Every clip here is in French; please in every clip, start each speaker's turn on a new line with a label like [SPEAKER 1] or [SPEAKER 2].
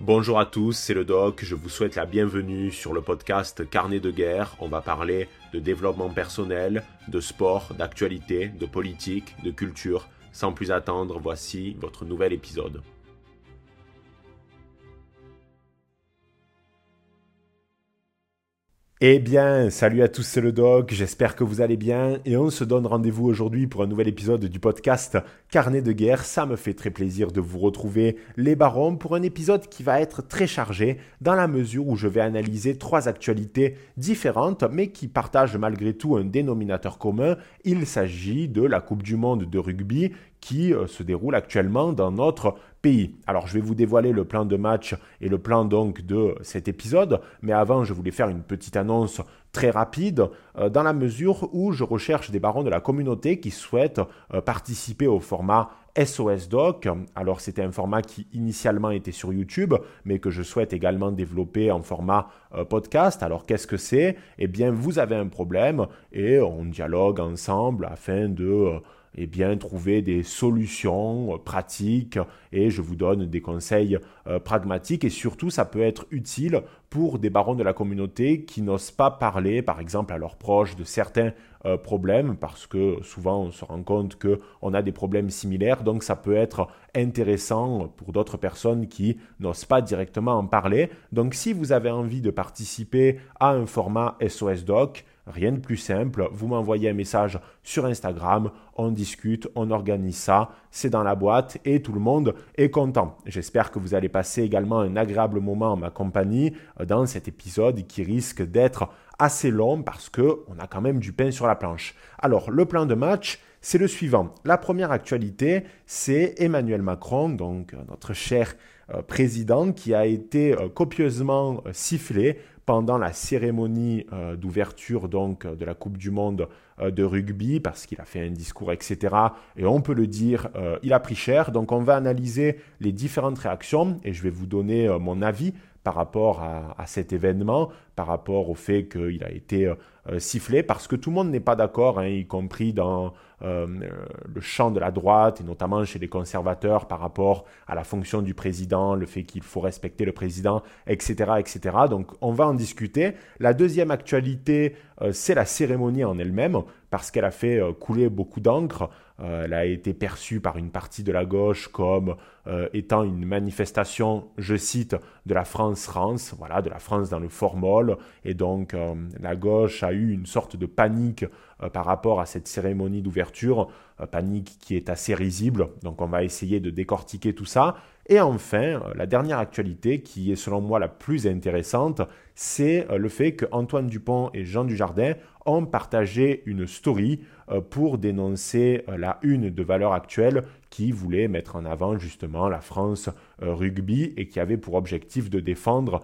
[SPEAKER 1] Bonjour à tous, c'est le doc, je vous souhaite la bienvenue sur le podcast Carnet de guerre. On va parler de développement personnel, de sport, d'actualité, de politique, de culture. Sans plus attendre, voici votre nouvel épisode. Eh bien, salut à tous, c'est le doc, j'espère que vous allez bien et on se donne rendez-vous aujourd'hui pour un nouvel épisode du podcast Carnet de guerre. Ça me fait très plaisir de vous retrouver les barons pour un épisode qui va être très chargé dans la mesure où je vais analyser trois actualités différentes mais qui partagent malgré tout un dénominateur commun. Il s'agit de la Coupe du Monde de rugby qui euh, se déroule actuellement dans notre pays. Alors je vais vous dévoiler le plan de match et le plan donc de cet épisode, mais avant je voulais faire une petite annonce très rapide euh, dans la mesure où je recherche des barons de la communauté qui souhaitent euh, participer au format SOS Doc. Alors c'était un format qui initialement était sur YouTube, mais que je souhaite également développer en format podcast. Alors qu'est-ce que c'est? Eh bien vous avez un problème et on dialogue ensemble afin de eh bien, trouver des solutions euh, pratiques et je vous donne des conseils euh, pragmatiques et surtout ça peut être utile pour des barons de la communauté qui n'osent pas parler par exemple à leurs proches de certains euh, problèmes parce que souvent on se rend compte qu'on a des problèmes similaires donc ça peut être intéressant pour d'autres personnes qui n'osent pas directement en parler. Donc si vous avez envie de participer à un format SOS Doc, Rien de plus simple, vous m'envoyez un message sur Instagram, on discute, on organise ça, c'est dans la boîte et tout le monde est content. J'espère que vous allez passer également un agréable moment en ma compagnie euh, dans cet épisode qui risque d'être assez long parce que on a quand même du pain sur la planche. Alors, le plan de match, c'est le suivant. La première actualité, c'est Emmanuel Macron, donc euh, notre cher euh, président, qui a été copieusement sifflé pendant la cérémonie euh, d'ouverture donc de la Coupe du Monde euh, de rugby parce qu'il a fait un discours, etc. Et on peut le dire, euh, il a pris cher. Donc on va analyser les différentes réactions et je vais vous donner mon avis par rapport à, cet événement, par rapport au fait qu'il a été sifflé, parce que tout le monde n'est pas d'accord, hein, y compris dans euh, le champ de la droite, et notamment chez les conservateurs par rapport à la fonction du président, le fait qu'il faut respecter le président, etc., etc. Donc on va en discuter. La deuxième actualité, euh, c'est la cérémonie en elle-même, parce qu'elle a fait euh, couler beaucoup d'encre. Elle a été perçue par une partie de la gauche comme étant une manifestation, je cite, de la France-France, voilà, de la France dans le formol. Et donc la gauche a eu une sorte de panique euh, par rapport à cette cérémonie d'ouverture, euh, panique qui est assez risible, donc on va essayer de décortiquer tout ça. Et enfin, euh, la dernière actualité qui est selon moi la plus intéressante, c'est le fait que Antoine Dupont et Jean Dujardin ont partagé une story pour dénoncer la une de valeur actuelle qui voulait mettre en avant justement la France rugby et qui avait pour objectif de défendre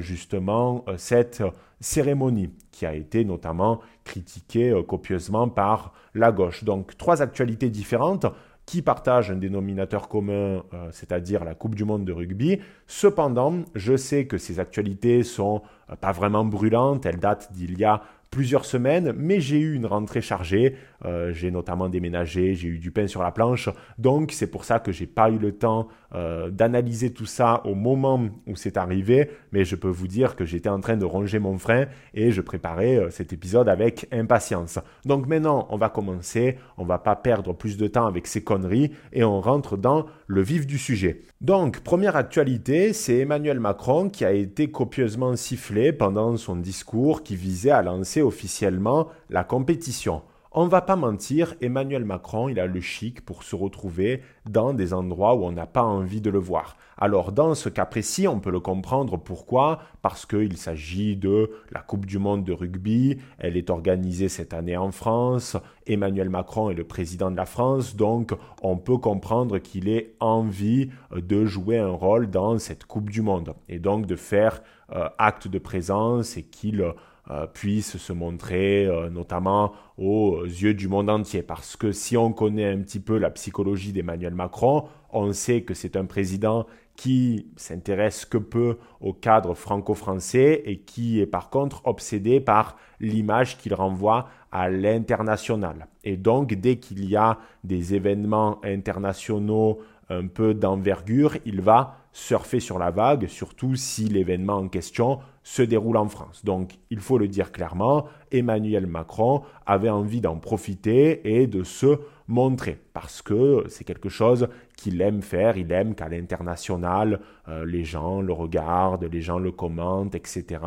[SPEAKER 1] justement cette cérémonie qui a été notamment critiquée euh, copieusement par la gauche. Donc trois actualités différentes qui partagent un dénominateur commun, euh, c'est-à-dire la Coupe du Monde de rugby. Cependant, je sais que ces actualités sont euh, pas vraiment brûlantes, elles datent d'il y a plusieurs semaines, mais j'ai eu une rentrée chargée. Euh, j'ai notamment déménagé, j'ai eu du pain sur la planche. Donc c'est pour ça que j'ai pas eu le temps euh, d'analyser tout ça au moment où c'est arrivé. Mais je peux vous dire que j'étais en train de ronger mon frein et je préparais euh, cet épisode avec impatience. Donc maintenant, on va commencer. On va pas perdre plus de temps avec ces conneries et on rentre dans le vif du sujet. Donc, première actualité, c'est Emmanuel Macron qui a été copieusement sifflé pendant son discours qui visait à lancer officiellement la compétition. On va pas mentir, Emmanuel Macron, il a le chic pour se retrouver dans des endroits où on n'a pas envie de le voir. Alors dans ce cas précis, on peut le comprendre. Pourquoi? Parce qu'il s'agit de la Coupe du Monde de rugby, elle est organisée cette année en France, Emmanuel Macron est le président de la France, donc on peut comprendre qu'il ait envie de jouer un rôle dans cette Coupe du Monde. Et donc de faire euh, acte de présence et qu'il euh, puisse se montrer euh, notamment aux yeux du monde entier. Parce que si on connaît un petit peu la psychologie d'Emmanuel Macron, on sait que c'est un président qui s'intéresse que peu au cadre franco-français et qui est par contre obsédé par l'image qu'il renvoie à l'international. Et donc, dès qu'il y a des événements internationaux un peu d'envergure, il va surfer sur la vague, surtout si l'événement en question se déroule en France. Donc il faut le dire clairement, Emmanuel Macron avait envie d'en profiter et de se montrer, parce que c'est quelque chose qu'il aime faire, il aime qu'à l'international, euh, les gens le regardent, les gens le commentent, etc.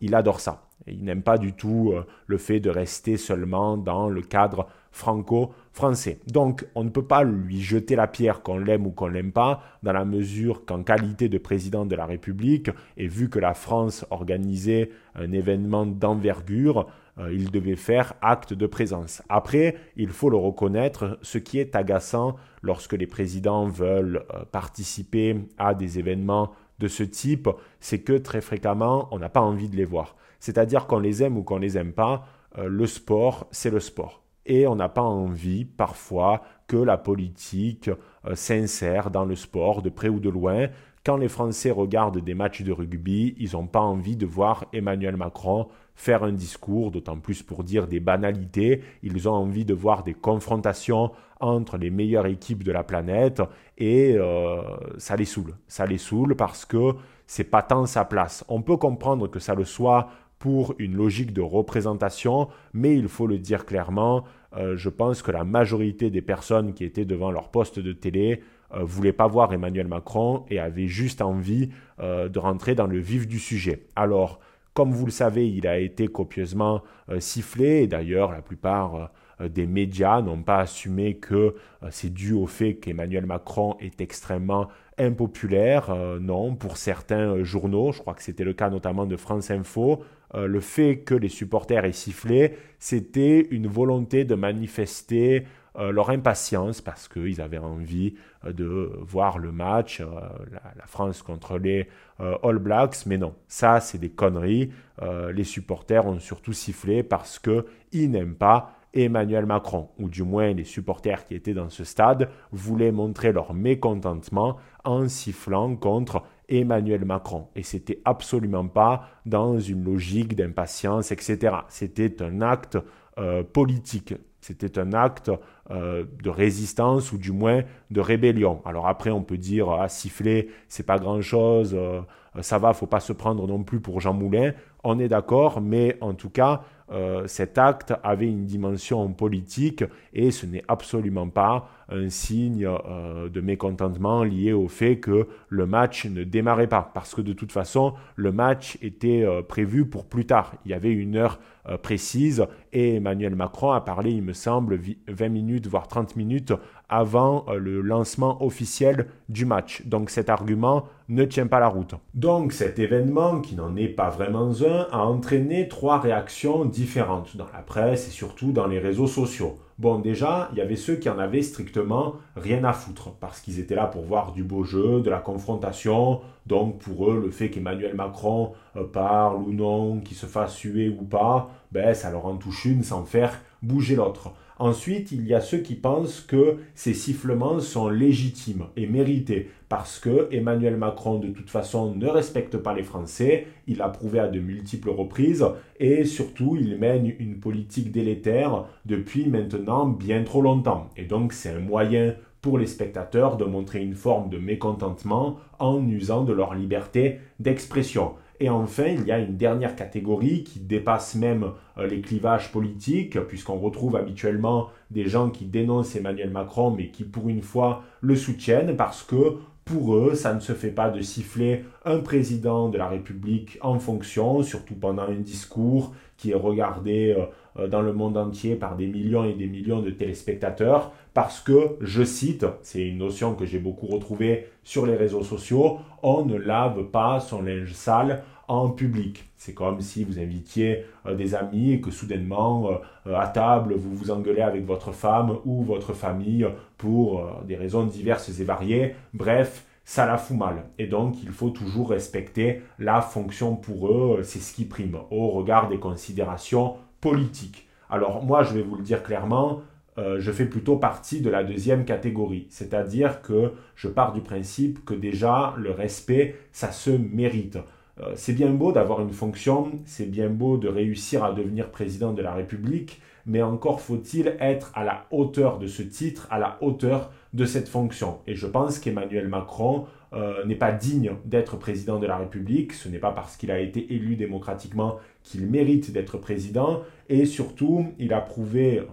[SPEAKER 1] Il adore ça. Il n'aime pas du tout euh, le fait de rester seulement dans le cadre franco-français. Donc on ne peut pas lui jeter la pierre qu'on l'aime ou qu'on l'aime pas, dans la mesure qu'en qualité de président de la République, et vu que la France organisait un événement d'envergure, euh, il devait faire acte de présence. Après, il faut le reconnaître, ce qui est agaçant lorsque les présidents veulent euh, participer à des événements de ce type, c'est que très fréquemment, on n'a pas envie de les voir. C'est-à-dire qu'on les aime ou qu'on les aime pas, euh, le sport, c'est le sport et on n'a pas envie parfois que la politique euh, s'insère dans le sport de près ou de loin. Quand les Français regardent des matchs de rugby, ils n'ont pas envie de voir Emmanuel Macron faire un discours, d'autant plus pour dire des banalités. Ils ont envie de voir des confrontations entre les meilleures équipes de la planète et euh, ça les saoule. Ça les saoule parce que c'est pas tant sa place. On peut comprendre que ça le soit pour une logique de représentation, mais il faut le dire clairement, euh, je pense que la majorité des personnes qui étaient devant leur poste de télé euh, voulaient pas voir Emmanuel Macron et avaient juste envie euh, de rentrer dans le vif du sujet. Alors, comme vous le savez, il a été copieusement sifflé, et d'ailleurs la plupart des médias n'ont pas assumé que c'est dû au fait qu'Emmanuel Macron est extrêmement impopulaire. non, pour certains journaux, je crois que c'était le cas notamment de France Info, euh, le fait que les supporters aient sifflé, c'était une volonté de manifester euh, leur impatience parce qu'ils avaient envie euh, de voir le match, la, France contre les All Blacks. Mais non, ça c'est des conneries. les supporters ont surtout sifflé parce qu'ils n'aiment pas Emmanuel Macron, ou du moins les supporters qui étaient dans ce stade, voulaient montrer leur mécontentement en sifflant contre Emmanuel Macron. Et c'était absolument pas dans une logique d'impatience, etc. C'était un acte euh, politique. C'était un acte euh, de résistance ou du moins de rébellion. Alors après, on peut dire ah, siffler, c'est pas grand chose, euh, ça va, faut pas se prendre non plus pour Jean Moulin. On est d'accord, mais en tout cas, euh, cet acte avait une dimension politique et ce n'est absolument pas un signe euh, de mécontentement lié au fait que le match ne démarrait pas. Parce que de toute façon, le match était euh, prévu pour plus tard. Il y avait une heure précise et Emmanuel Macron a parlé, il me semble, 20 minutes, voire 30 minutes avant euh, le lancement officiel du match. Donc cet argument ne tient pas la route. Donc cet événement, qui n'en est pas vraiment un, a entraîné trois réactions différentes dans la presse et surtout dans les réseaux sociaux. Bon, déjà, il y avait ceux qui en avaient strictement rien à foutre, parce qu'ils étaient là pour voir du beau jeu, de la confrontation. Donc, pour eux, le fait qu'Emmanuel Macron euh, parle ou non, qu'il se fasse suer ou pas, ben, ça leur en touche une sans faire bouger l'autre. Ensuite, il y a ceux qui pensent que ces sifflements sont légitimes et mérités parce que Emmanuel Macron, de toute façon, ne respecte pas les Français. Il l'a prouvé à de multiples reprises et surtout, il mène une politique délétère depuis maintenant bien trop longtemps. Et donc, c'est un moyen pour les spectateurs de montrer une forme de mécontentement en usant de leur liberté d'expression. Et enfin, il y a une dernière catégorie qui dépasse même euh, les clivages politiques, puisqu'on retrouve habituellement des gens qui dénoncent Emmanuel Macron, mais qui pour une fois le soutiennent, parce que pour eux, ça ne se fait pas de siffler un président de la République en fonction, surtout pendant un discours qui est regardé euh, euh, dans le monde entier par des millions et des millions de téléspectateurs, parce que, je cite, c'est une notion que j'ai beaucoup retrouvée sur les réseaux sociaux, on ne lave pas son linge sale en public. C'est comme si vous invitiez euh, des amis et que soudainement, euh, à table, vous vous engueulez avec votre femme ou votre famille pour des raisons diverses et variées. Bref, ça la fout mal. Et donc, il faut toujours respecter la fonction pour eux, c'est ce qui prime, au regard des considérations politiques. Alors, moi, je vais vous le dire clairement, euh, je fais plutôt partie de la deuxième catégorie. C'est-à-dire que je pars du principe que déjà, le respect, ça se mérite. Euh, c'est bien beau d'avoir une fonction, c'est bien beau de réussir à devenir président de la République, mais encore faut-il être à la hauteur de ce titre, à la hauteur de cette fonction. Et je pense qu'Emmanuel Macron n'est pas digne d'être président de la République. Ce n'est pas parce qu'il a été élu démocratiquement qu'il mérite d'être président. Et surtout, il a prouvé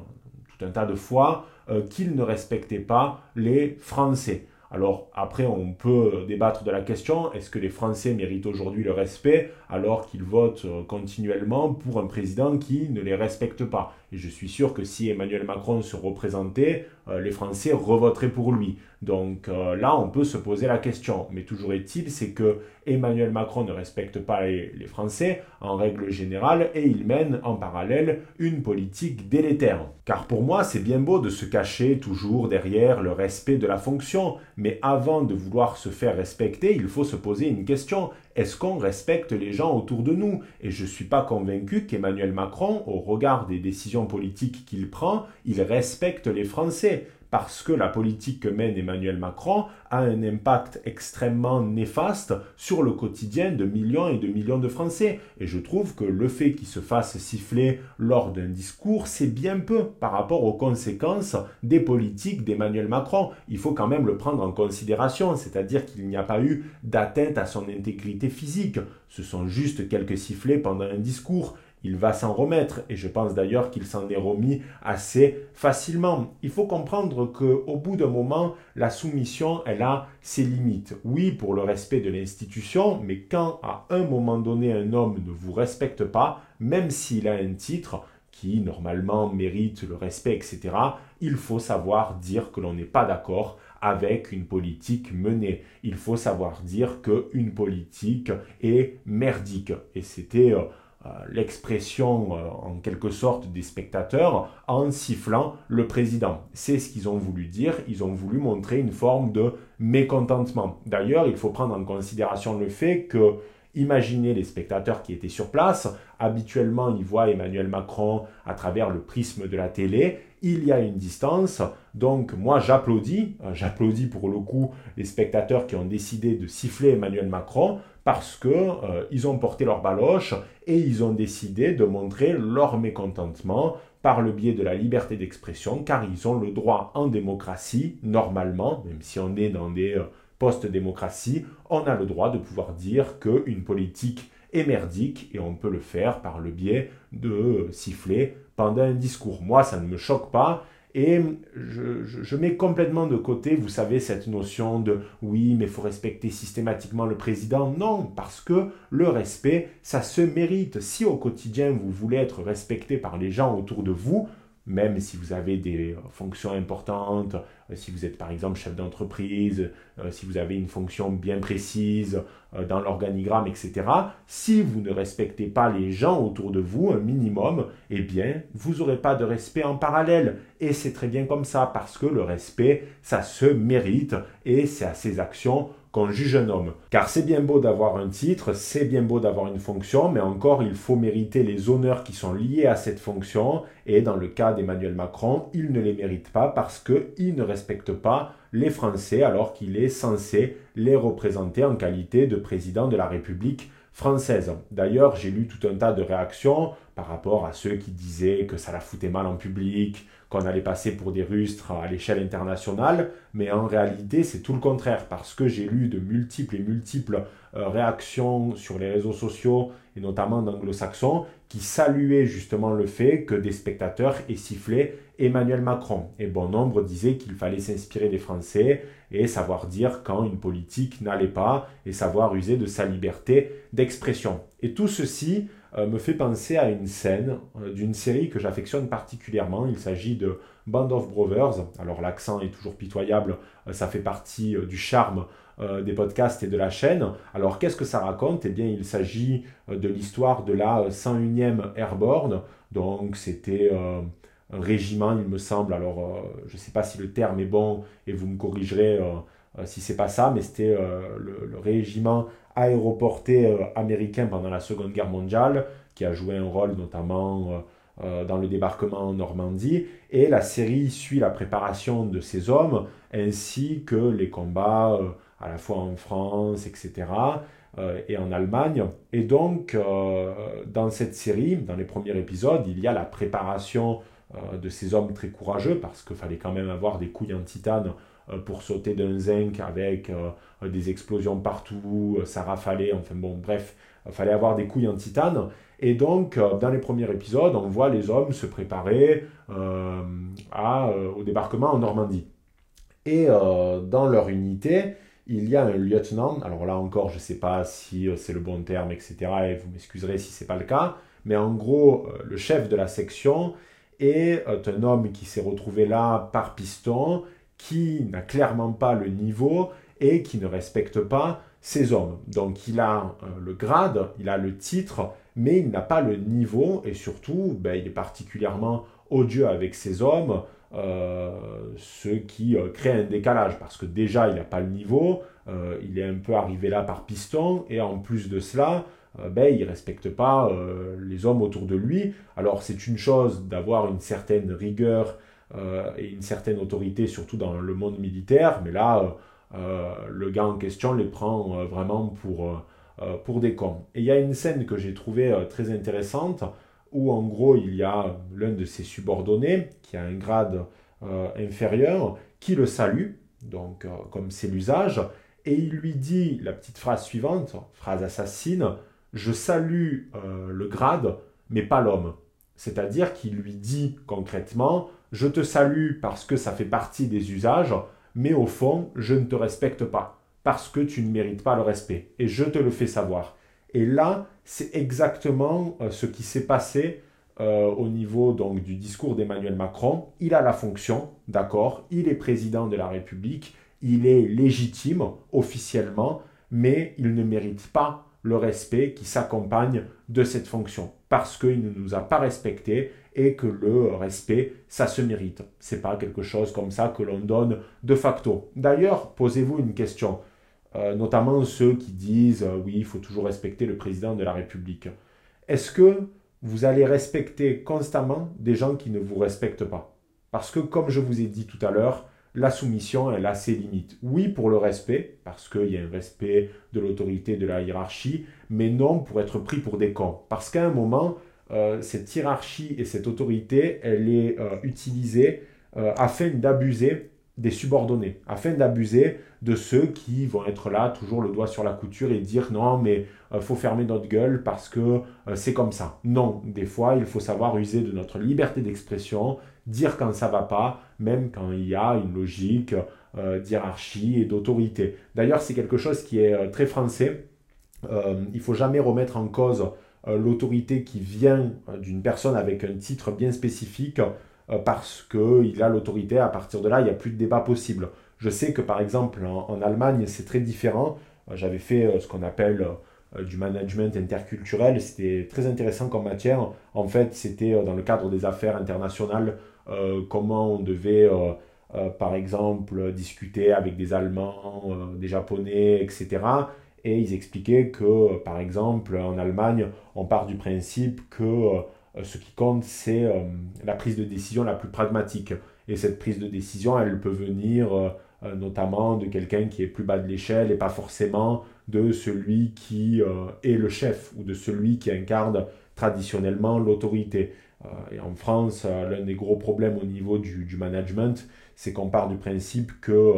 [SPEAKER 1] tout un tas de fois qu'il ne respectait pas les Français. Alors après, on peut débattre de la question, est-ce que les Français méritent aujourd'hui le respect alors qu'ils votent euh, continuellement pour un président qui ne les respecte pas? Et je suis sûr que si Emmanuel Macron se représentait, euh, les Français revoteraient pour lui. Donc euh, là, on peut se poser la question. Mais toujours est-il, c'est que Emmanuel Macron ne respecte pas les, Français en règle générale et il mène en parallèle une politique délétère. Car pour moi, c'est bien beau de se cacher toujours derrière le respect de la fonction, mais avant de vouloir se faire respecter, il faut se poser une question. Est-ce qu'on respecte les gens autour de nous? Et je ne suis pas convaincu qu'Emmanuel Macron, au regard des décisions politiques qu'il prend, il respecte les Français parce que la politique que mène Emmanuel Macron a un impact extrêmement néfaste sur le quotidien de millions et de millions de Français. Et je trouve que le fait qu'il se fasse siffler lors d'un discours, c'est bien peu par rapport aux conséquences des politiques d'Emmanuel Macron. Il faut quand même le prendre en considération, c'est-à-dire qu'il n'y a pas eu d'atteinte à son intégrité physique. Ce sont juste quelques sifflets pendant un discours il va s'en remettre et je pense d'ailleurs qu'il s'en est remis assez facilement. Il faut comprendre que au bout d'un moment, la soumission, elle a ses limites. Oui, pour le respect de l'institution, mais quand à un moment donné un homme ne vous respecte pas, même s'il a un titre qui normalement mérite le respect, etc., il faut savoir dire que l'on n'est pas d'accord avec une politique menée. Il faut savoir dire qu'une politique est merdique. Et c'était euh, l'expression euh, en quelque sorte des spectateurs en sifflant le président. C'est ce qu'ils ont voulu dire, ils ont voulu montrer une forme de mécontentement. D'ailleurs, il faut prendre en considération le fait que Imaginez les spectateurs qui étaient sur place. Habituellement, ils voient Emmanuel Macron à travers le prisme de la télé. Il y a une distance. Donc, moi, j'applaudis. Euh, j'applaudis pour le coup les spectateurs qui ont décidé de siffler Emmanuel Macron parce qu'ils euh, ont porté leur baloche et ils ont décidé de montrer leur mécontentement par le biais de la liberté d'expression, car ils ont le droit en démocratie, normalement, même si on est dans des euh, post-démocraties, on a le droit de pouvoir dire qu'une politique est merdique et on peut le faire par le biais de siffler pendant un discours. Moi, ça ne me choque pas et je, mets complètement de côté, vous savez, cette notion de oui, mais il faut respecter systématiquement le président. Non, parce que le respect, ça se mérite. Si au quotidien, vous voulez être respecté par les gens autour de vous, même si vous avez des fonctions importantes, euh, si vous êtes par exemple chef d'entreprise, euh, si vous avez une fonction bien précise euh, dans l'organigramme, etc., si vous ne respectez pas les gens autour de vous, un minimum, eh bien, vous n'aurez pas de respect en parallèle. Et c'est très bien comme ça, parce que le respect, ça se mérite, et c'est à ces actions qu'on juge un homme. Car c'est bien beau d'avoir un titre, c'est bien beau d'avoir une fonction, mais encore il faut mériter les honneurs qui sont liés à cette fonction, et dans le cas d'Emmanuel Macron, il ne les mérite pas parce qu'il ne respecte pas les Français alors qu'il est censé les représenter en qualité de président de la République française. D'ailleurs, j'ai lu tout un tas de réactions par rapport à ceux qui disaient que ça la foutait mal en public, qu'on allait passer pour des rustres à l'échelle internationale, mais en réalité c'est tout le contraire, parce que j'ai lu de multiples et multiples euh, réactions sur les réseaux sociaux, et notamment d'anglo-saxons, qui saluaient justement le fait que des spectateurs aient sifflé Emmanuel Macron. Et bon nombre disaient qu'il fallait s'inspirer des Français et savoir dire quand une politique n'allait pas, et savoir user de sa liberté d'expression. Et tout ceci euh, me fait penser à une scène euh, d'une série que j'affectionne particulièrement. Il s'agit de Band of Brothers. Alors l'accent est toujours pitoyable, euh, ça fait partie du charme des podcasts et de la chaîne. Alors qu'est-ce que ça raconte? Eh bien il s'agit de l'histoire de la 101e Airborne. Donc c'était régiment, il me semble. Alors je ne sais pas si le terme est bon et vous me corrigerez si c'est pas ça, mais c'était le, régiment aéroporté euh, américain pendant la Seconde Guerre mondiale, qui a joué un rôle notamment euh, euh, dans le débarquement en Normandie. Et la série suit la préparation de ces hommes, ainsi que les combats à la fois en France, etc., et en Allemagne. Et donc, dans cette série, dans les premiers épisodes, il y a la préparation de ces hommes très courageux, parce qu'il fallait quand même avoir des couilles en titane pour sauter d'un zinc avec des explosions partout, ça rafalait, enfin bon, bref, il fallait avoir des couilles en titane. Et donc, dans les premiers épisodes, on voit les hommes se préparer au débarquement en Normandie. Et dans leur unité, il y a un lieutenant, alors là encore, je ne sais pas si euh, c'est le bon terme, etc., et vous m'excuserez si ce n'est pas le cas, mais en gros, euh, le chef de la section euh, un homme qui s'est retrouvé là par piston, qui n'a clairement pas le niveau et qui ne respecte pas ses hommes. Donc il a le grade, il a le titre, mais il n'a pas le niveau et surtout, ben, il est particulièrement odieux avec ses hommes. Euh, ce qui euh, crée un décalage parce que déjà il n'a pas le niveau, euh, il est un peu arrivé là par piston et en plus de cela, ben, il ne respecte pas les hommes autour de lui. Alors c'est une chose d'avoir une certaine rigueur et une certaine autorité, surtout dans le monde militaire, mais là, le gars en question les prend vraiment pour, pour des cons. Et il y a une scène que j'ai trouvée très intéressante où en gros il y a l'un de ses subordonnés qui a un grade euh, inférieur qui le salue, donc euh, comme c'est l'usage, et il lui dit la petite phrase suivante, phrase assassine, je salue euh, le grade, mais pas l'homme. C'est-à-dire qu'il lui dit concrètement, je te salue parce que ça fait partie des usages, mais au fond, je ne te respecte pas, parce que tu ne mérites pas le respect, et je te le fais savoir. Et là, c'est exactement euh, ce qui s'est passé euh, au niveau donc, du discours d'Emmanuel Macron. Il a la fonction, d'accord, il est président de la République, il est légitime officiellement, mais il ne mérite pas le respect qui s'accompagne de cette fonction parce qu'il ne nous a pas respectés et que le respect, ça se mérite. C'est pas quelque chose comme ça que l'on donne de facto. D'ailleurs, posez-vous une question. Euh, notamment ceux qui disent euh, oui, il faut toujours respecter le président de la République. Est-ce que vous allez respecter constamment des gens qui ne vous respectent pas? Parce que, comme je vous ai dit tout à l'heure, la soumission, elle a ses limites. Oui, pour le respect, parce qu'il y a un respect de l'autorité, de la hiérarchie, mais non pour être pris pour des cons. Parce qu'à un moment, euh, cette hiérarchie et cette autorité, elle est utilisée afin d'abuser des subordonnés, afin d'abuser de ceux qui vont être là, toujours le doigt sur la couture et dire non, mais euh, faut fermer notre gueule parce que euh, c'est comme ça. Non, des fois, il faut savoir user de notre liberté d'expression, dire quand ça va pas, même quand il y a une logique euh, d'hierarchie et d'autorité. D'ailleurs, c'est quelque chose qui est très français. il faut jamais remettre en cause l'autorité qui vient d'une personne avec un titre bien spécifique parce qu'il a l'autorité. À partir de là, il n'y a plus de débat possible. Je sais que par exemple en, Allemagne, c'est très différent. Euh, j'avais fait euh, ce qu'on appelle euh, du management interculturel. C'était très intéressant comme matière. En fait, c'était dans le cadre des affaires internationales, comment on devait, par exemple, discuter avec des Allemands, des Japonais, etc. Et ils expliquaient que, par exemple, en Allemagne, on part du principe que ce qui compte, c'est la prise de décision la plus pragmatique. Et cette prise de décision, elle peut venir euh, notamment de quelqu'un qui est plus bas de l'échelle et pas forcément de celui qui euh, est le chef ou de celui qui incarne traditionnellement l'autorité. Euh, et en France, l'un des gros problèmes au niveau du, management, c'est qu'on part du principe que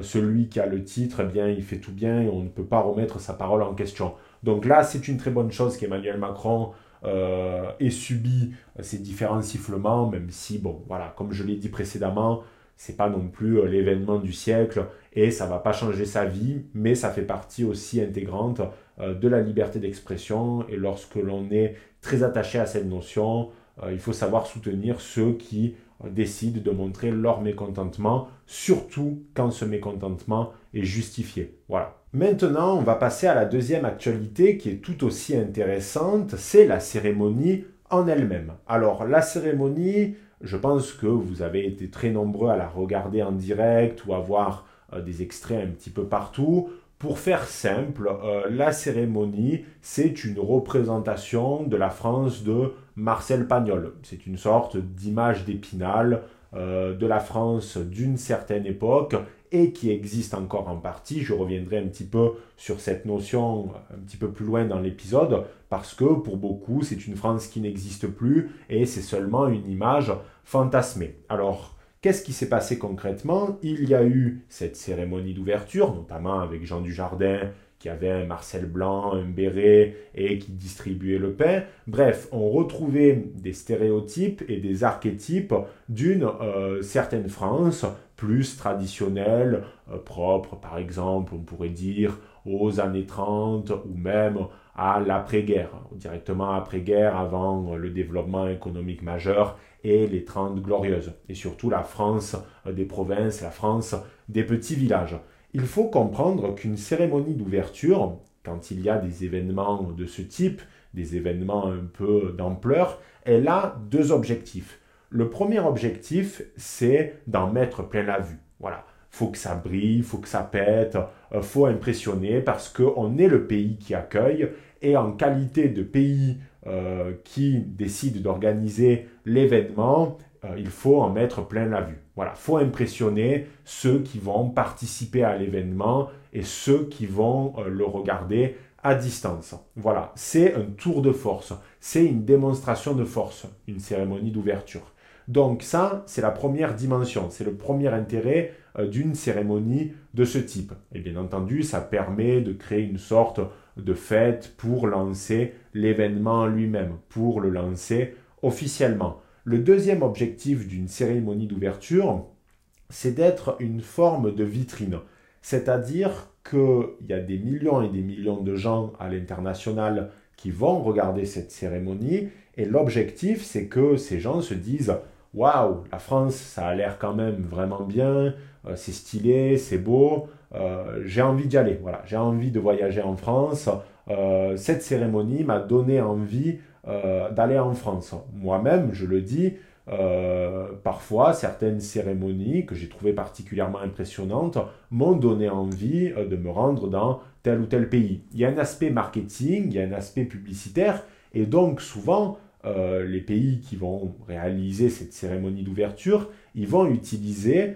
[SPEAKER 1] celui qui a le titre, eh bien, il fait tout bien et on ne peut pas remettre sa parole en question. Donc là, c'est une très bonne chose qu'Emmanuel Macron ait subi ces différents sifflements, même si, bon, voilà, comme je l'ai dit précédemment, c'est pas non plus euh, l'événement du siècle et ça va pas changer sa vie, mais ça fait partie aussi intégrante euh, de la liberté d'expression et lorsque l'on est très attaché à cette notion, euh, il faut savoir soutenir ceux qui décident de montrer leur mécontentement, surtout quand ce mécontentement est justifié. Voilà. Maintenant, on va passer à la deuxième actualité qui est tout aussi intéressante, c'est la cérémonie en elle-même. Alors, la cérémonie, je pense que vous avez été très nombreux à la regarder en direct ou à voir euh, des extraits un petit peu partout. Pour faire simple, euh, la cérémonie, c'est une représentation de la France de Marcel Pagnol. C'est une sorte d'image d'épinal euh, de la France d'une certaine époque et qui existe encore en partie. Je reviendrai un petit peu sur cette notion un petit peu plus loin dans l'épisode, parce que pour beaucoup, c'est une France qui n'existe plus et c'est seulement une image fantasmée. Alors, Qu'est-ce qui s'est passé concrètement? Il y a eu cette cérémonie d'ouverture, notamment avec Jean Dujardin qui avait un Marcel Blanc, un béret et qui distribuait le pain. Bref, on retrouvait des stéréotypes et des archétypes d'une euh, certaine France plus traditionnelle, euh, propre par exemple, on pourrait dire aux années 30 ou même à l'après-guerre, directement après-guerre, avant le développement économique majeur et les 30 glorieuses, et surtout la France des provinces, la France des petits villages. Il faut comprendre qu'une cérémonie d'ouverture, quand il y a des événements de ce type, des événements un peu d'ampleur, elle a deux objectifs. Le premier objectif, c'est d'en mettre plein la vue. Voilà, faut que ça brille, faut que ça pète, euh, faut impressionner parce qu'on est le pays qui accueille et en qualité de pays euh, qui décide d'organiser l'événement, euh, il faut en mettre plein la vue. Voilà, faut impressionner ceux qui vont participer à l'événement et ceux qui vont euh, le regarder à distance. Voilà, c'est un tour de force, c'est une démonstration de force, une cérémonie d'ouverture. Donc ça, c'est la première dimension, c'est le premier intérêt euh, d'une cérémonie de ce type. Et bien entendu, ça permet de créer une sorte de fête pour lancer l'événement lui-même, pour le lancer officiellement. Le deuxième objectif d'une cérémonie d'ouverture, c'est d'être une forme de vitrine. C'est-à-dire qu'il y a des millions et des millions de gens à l'international qui vont regarder cette cérémonie et l'objectif, c'est que ces gens se disent Waouh, la France, ça a l'air quand même vraiment bien, euh, c'est stylé, c'est beau, euh, j'ai envie d'y aller. Voilà, j'ai envie de voyager en France. Euh, cette cérémonie m'a donné envie euh, d'aller en France. Moi-même, je le dis, euh, parfois, certaines cérémonies que j'ai trouvées particulièrement impressionnantes m'ont donné envie euh, de me rendre dans tel ou tel pays. Il y a un aspect marketing, il y a un aspect publicitaire, et donc souvent, les pays qui vont réaliser cette cérémonie d'ouverture, ils vont utiliser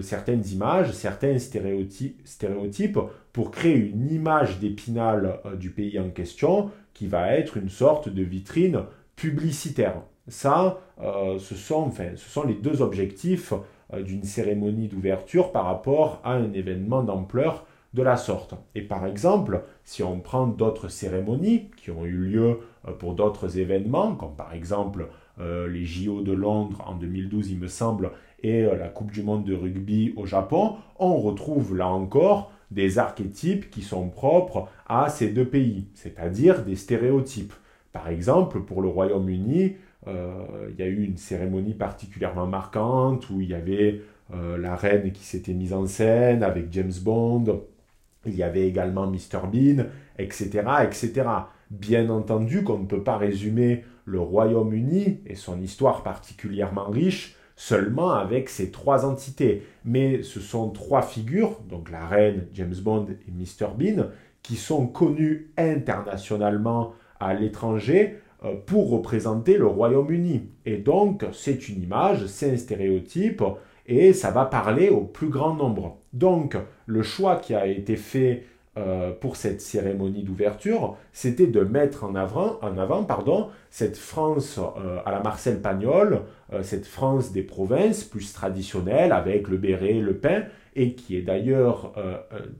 [SPEAKER 1] certaines images, certains stéréotypes, pour créer une image d'épinal du pays en question qui va être une sorte de vitrine publicitaire. Ça, euh, ce, sont, enfin, ce sont les deux objectifs euh, d'une cérémonie d'ouverture par rapport à un événement d'ampleur de la sorte. Et par exemple, si on prend d'autres cérémonies qui ont eu lieu euh, pour d'autres événements, comme par exemple les JO de Londres en 2012, il me semble, et la Coupe du Monde de rugby au Japon, on retrouve là encore des archétypes qui sont propres à ces deux pays, c'est-à-dire des stéréotypes. Par exemple, pour le Royaume-Uni, euh, il y a eu une cérémonie particulièrement marquante où il y avait euh, la reine qui s'était mise en scène avec James Bond, il y avait également Mr. Bean, etc., etc. Bien entendu qu'on ne peut pas résumer le Royaume-Uni et son histoire particulièrement riche seulement avec ces trois entités. Mais ce sont trois figures, donc la reine, James Bond et Mr. Bean, qui sont connues internationalement à l'étranger euh, pour représenter le Royaume-Uni. Et donc, c'est une image, c'est un stéréotype, et ça va parler au plus grand nombre. Donc, le choix qui a été fait euh, pour cette cérémonie d'ouverture, c'était de mettre en avant, en avant pardon, cette France euh, à la Marcel Pagnol, euh, cette France des provinces plus traditionnelle avec le béret, le pain, et qui est d'ailleurs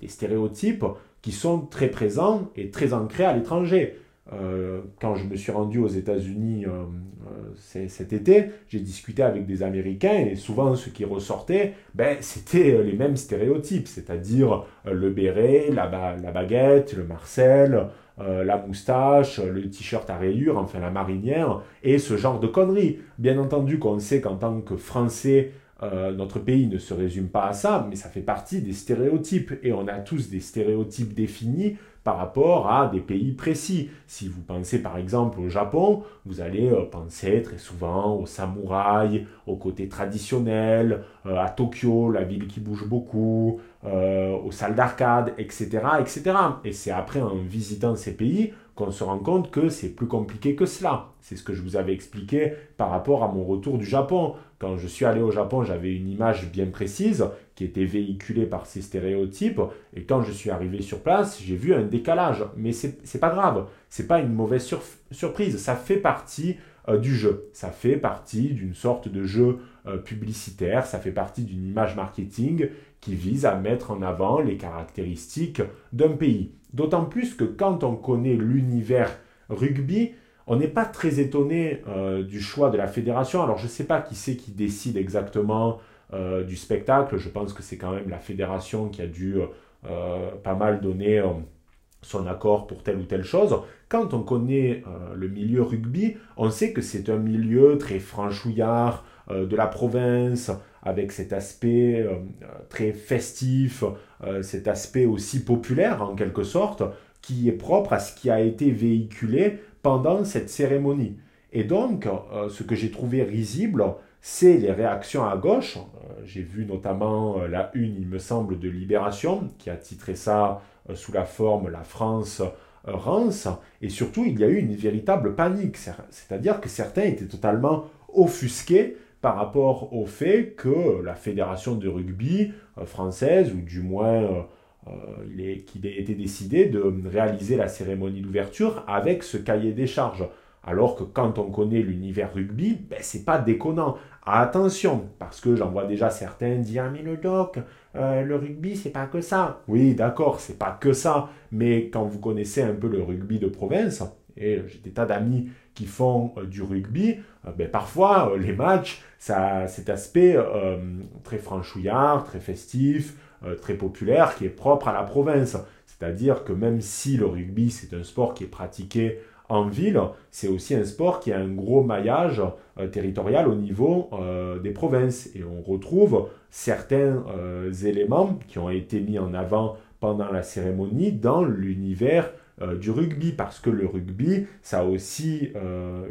[SPEAKER 1] des stéréotypes qui sont très présents et très ancrés à l'étranger. Euh, quand je me suis rendu aux États-Unis euh, euh, cet été, j'ai discuté avec des Américains et souvent ce qui ressortait, ben, c'était les mêmes stéréotypes, c'est-à-dire le béret, la, la, baguette, le Marcel, la moustache, le t-shirt à rayures, enfin la marinière, et ce genre de conneries. Bien entendu qu'on sait qu'en tant que Français, notre pays ne se résume pas à ça, mais ça fait partie des stéréotypes, et on a tous des stéréotypes définis par rapport à des pays précis. Si vous pensez par exemple au Japon, vous allez euh, penser très souvent aux samouraïs, au côté traditionnel, euh, à Tokyo, la ville qui bouge beaucoup, euh, aux salles d'arcade, etc., etc. Et c'est après en visitant ces pays qu'on se rend compte que c'est plus compliqué que cela. C'est ce que je vous avais expliqué par rapport à mon retour du Japon. Quand je suis allé au Japon, j'avais une image bien précise qui était véhiculée par ces stéréotypes. Et quand je suis arrivé sur place, j'ai vu un décalage. Mais c'est pas grave. C'est pas une mauvaise surprise. Ça fait partie du jeu. Ça fait partie d'une sorte de jeu publicitaire, ça fait partie d'une image marketing qui vise à mettre en avant les caractéristiques d'un pays. D'autant plus que quand on connaît l'univers rugby, on n'est pas très étonné du choix de la fédération. Alors je ne sais pas qui c'est qui décide exactement du spectacle, je pense que c'est quand même la fédération qui a dû pas mal donner son accord pour telle ou telle chose. Quand on connaît euh, le milieu rugby, on sait que c'est un milieu très franchouillard euh, de la province, avec cet aspect euh, très festif, cet aspect aussi populaire en quelque sorte, qui est propre à ce qui a été véhiculé pendant cette cérémonie. Et donc, ce que j'ai trouvé risible, c'est les réactions à gauche. j'ai vu notamment la une, il me semble, de Libération, qui a titré ça euh, sous la forme La France euh, rance, et surtout il y a eu une véritable panique, c'est-à-dire que certains étaient totalement offusqués par rapport au fait que la fédération de rugby euh, française, ou du moins qu'il ait été décidé de réaliser la cérémonie d'ouverture avec ce cahier des charges. Alors que quand on connaît l'univers rugby, ben, c'est pas déconnant. Attention, parce que j'en vois déjà certains dire mais le doc, euh, le rugby c'est pas que ça. Oui, d'accord, c'est pas que ça, mais quand vous connaissez un peu le rugby de province, et j'ai des tas d'amis qui font euh, du rugby, euh, ben, parfois les matchs, ça cet aspect très franchouillard, très festif, très populaire qui est propre à la province. C'est-à-dire que même si le rugby c'est un sport qui est pratiqué en ville, c'est aussi un sport qui a un gros maillage euh, territorial au niveau euh, des provinces. Et on retrouve certains euh, éléments qui ont été mis en avant pendant la cérémonie dans l'univers du rugby, parce que le rugby, ça a aussi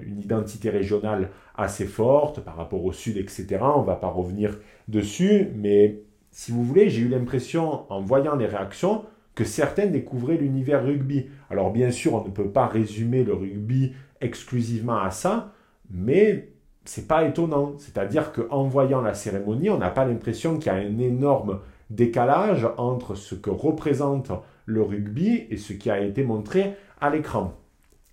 [SPEAKER 1] une identité régionale assez forte par rapport au sud, etc. On ne va pas revenir dessus, mais si vous voulez, j'ai eu l'impression, en voyant les réactions, que certains découvraient l'univers rugby. Alors bien sûr, on ne peut pas résumer le rugby exclusivement à ça, mais c'est pas étonnant. C'est-à-dire qu'en voyant la cérémonie, on n'a pas l'impression qu'il y a un énorme décalage entre ce que représente le rugby et ce qui a été montré à l'écran.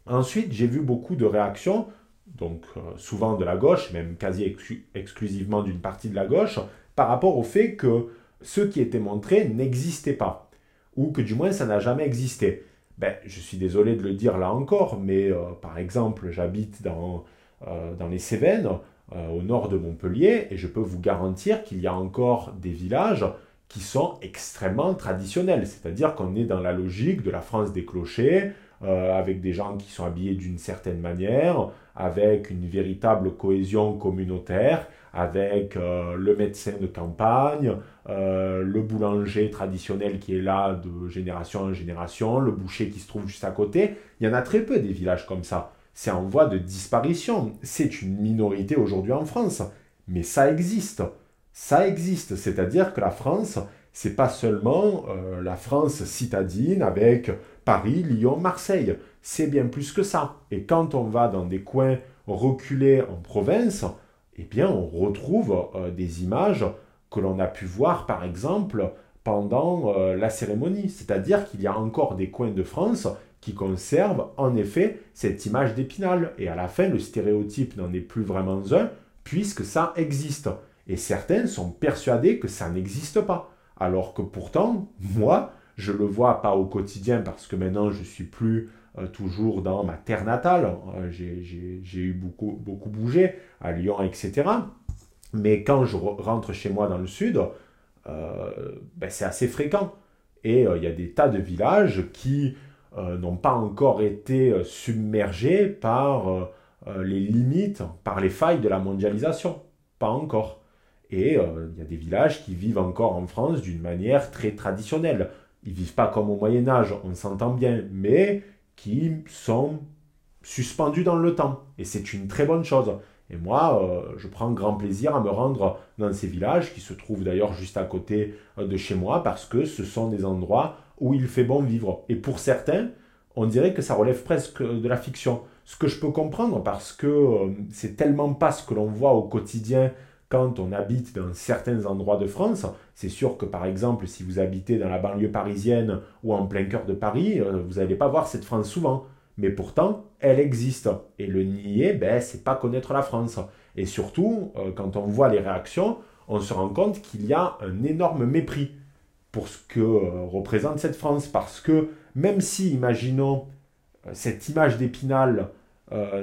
[SPEAKER 1] Ensuite, j'ai vu beaucoup de réactions, donc euh, souvent de la gauche, même quasi exclusivement d'une partie de la gauche, par rapport au fait que ce qui était montré n'existait pas ou que du moins ça n'a jamais existé. Ben, je suis désolé de le dire là encore, mais euh, par exemple, j'habite dans, euh, les Cévennes, euh, au nord de Montpellier, et je peux vous garantir qu'il y a encore des villages qui sont extrêmement traditionnels, c'est-à-dire qu'on est dans la logique de la France des clochers, avec des gens qui sont habillés d'une certaine manière, avec une véritable cohésion communautaire, avec euh, le médecin de campagne, euh, le boulanger traditionnel qui est là de génération en génération, le boucher qui se trouve juste à côté. Il y en a très peu des villages comme ça. C'est en voie de disparition. C'est une minorité aujourd'hui en France. Mais ça existe. Ça existe. C'est-à-dire que la France, c'est pas seulement euh, la France citadine avec Paris, Lyon, Marseille. C'est bien plus que ça. Et quand on va dans des coins reculés en province, eh bien, on retrouve euh, des images que l'on a pu voir, par exemple, pendant euh, la cérémonie. C'est-à-dire qu'il y a encore des coins de France qui conservent en effet cette image d'épinal. Et à la fin, le stéréotype n'en est plus vraiment un, puisque ça existe. Et certains sont persuadés que ça n'existe pas. Alors que pourtant, moi, je le vois pas au quotidien parce que maintenant je suis plus euh, toujours dans ma terre natale. Euh, j'ai eu beaucoup, beaucoup bougé à Lyon, etc. Mais quand je rentre chez moi dans le sud, euh, ben c'est assez fréquent. Et il y a des tas de villages qui n'ont pas encore été submergés par les limites, par les failles de la mondialisation. Pas encore. Et il y a des villages qui vivent encore en France d'une manière très traditionnelle. Ils vivent pas comme au Moyen Âge, on s'entend bien, mais qui sont suspendus dans le temps. Et c'est une très bonne chose. Et moi, euh, je prends grand plaisir à me rendre dans ces villages, qui se trouvent d'ailleurs juste à côté euh, de chez moi, parce que ce sont des endroits où il fait bon vivre. Et pour certains, on dirait que ça relève presque de la fiction. Ce que je peux comprendre, parce que euh, c'est tellement pas ce que l'on voit au quotidien quand on habite dans certains endroits de France, c'est sûr que par exemple, si vous habitez dans la banlieue parisienne ou en plein cœur de Paris, euh, vous n'allez pas voir cette France souvent. mais pourtant, elle existe. Et le nier, ben, c'est pas connaître la France. Et surtout, euh, quand on voit les réactions, on se rend compte qu'il y a un énorme mépris pour ce que euh, représente cette France. Parce que même si, imaginons, cette image d'Épinal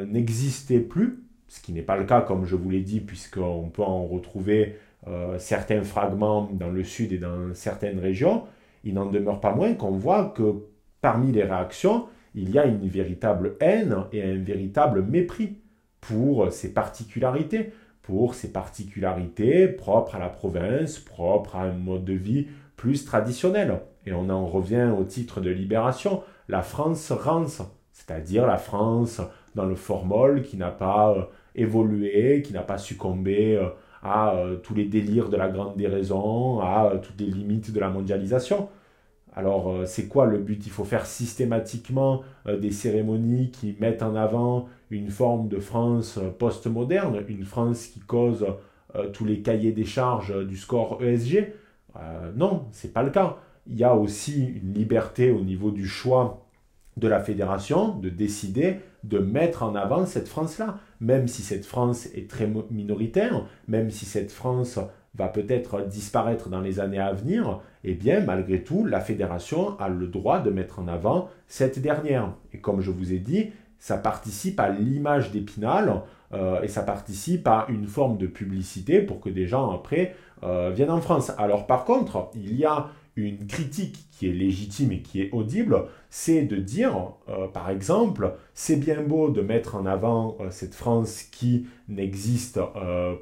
[SPEAKER 1] n'existait plus, ce qui n'est pas le cas, comme je vous l'ai dit, puisqu'on peut en retrouver certains fragments dans le sud et dans certaines régions, il n'en demeure pas moins qu'on voit que parmi les réactions, il y a une véritable haine et un véritable mépris pour ses particularités, pour ses particularités propres à la province, propres à un mode de vie plus traditionnel. Et on en revient au titre de libération, la France rance, c'est-à-dire la France dans le formol qui n'a pas euh, évolué, qui n'a pas succombé euh, à euh, tous les délires de la grande déraison, à toutes les limites de la mondialisation. Alors, c'est quoi le but? Il faut faire systématiquement des cérémonies qui mettent en avant une forme de France post-moderne, une France qui cause tous les cahiers des charges du score ESG Non, c'est pas le cas. Il y a aussi une liberté au niveau du choix de la fédération de décider de mettre en avant cette France-là, même si cette France est très minoritaire, même si cette France va peut-être disparaître dans les années à venir, eh bien, malgré tout, la fédération a le droit de mettre en avant cette dernière. Et comme je vous ai dit, ça participe à l'image d'Épinal euh, et ça participe à une forme de publicité pour que des gens après euh, viennent en France. Alors par contre, il y a une critique qui est légitime et qui est audible, c'est de dire, euh, par exemple, c'est bien beau de mettre en avant cette France qui n'existe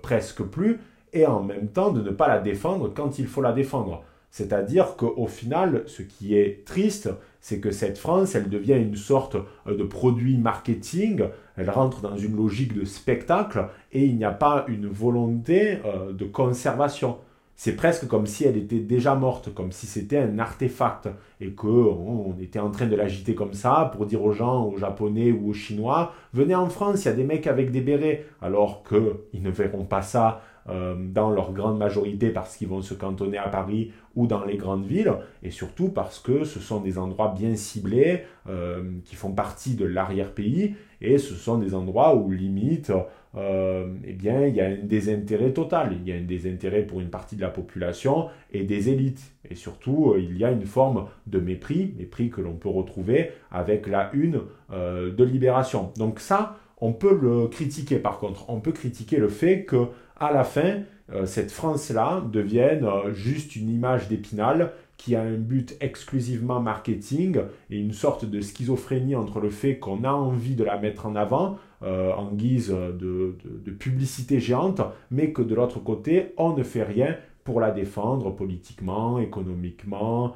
[SPEAKER 1] presque plus, et en même temps de ne pas la défendre quand il faut la défendre. C'est-à-dire qu'au final, ce qui est triste, c'est que cette France, elle devient une sorte de produit marketing, elle rentre dans une logique de spectacle et il n'y a pas une volonté euh, de conservation. C'est presque comme si elle était déjà morte, comme si c'était un artefact et qu'on était en train de l'agiter comme ça pour dire aux gens, aux Japonais ou aux Chinois, venez en France, il y a des mecs avec des bérets, alors qu'ils ne verront pas ça euh, dans leur grande majorité parce qu'ils vont se cantonner à Paris ou dans les grandes villes, et surtout parce que ce sont des endroits bien ciblés euh, qui font partie de l'arrière-pays, et ce sont des endroits où limite, euh, eh bien, il y a un désintérêt total, il y a un désintérêt pour une partie de la population et des élites, et surtout il y a une forme de mépris, mépris que l'on peut retrouver avec la une de Libération. Donc ça, on peut le critiquer par contre, on peut critiquer le fait que à la fin, euh, cette France-là devienne euh, juste une image d'épinal qui a un but exclusivement marketing et une sorte de schizophrénie entre le fait qu'on a envie de la mettre en avant euh, en guise de, publicité géante, mais que de l'autre côté, on ne fait rien pour la défendre politiquement, économiquement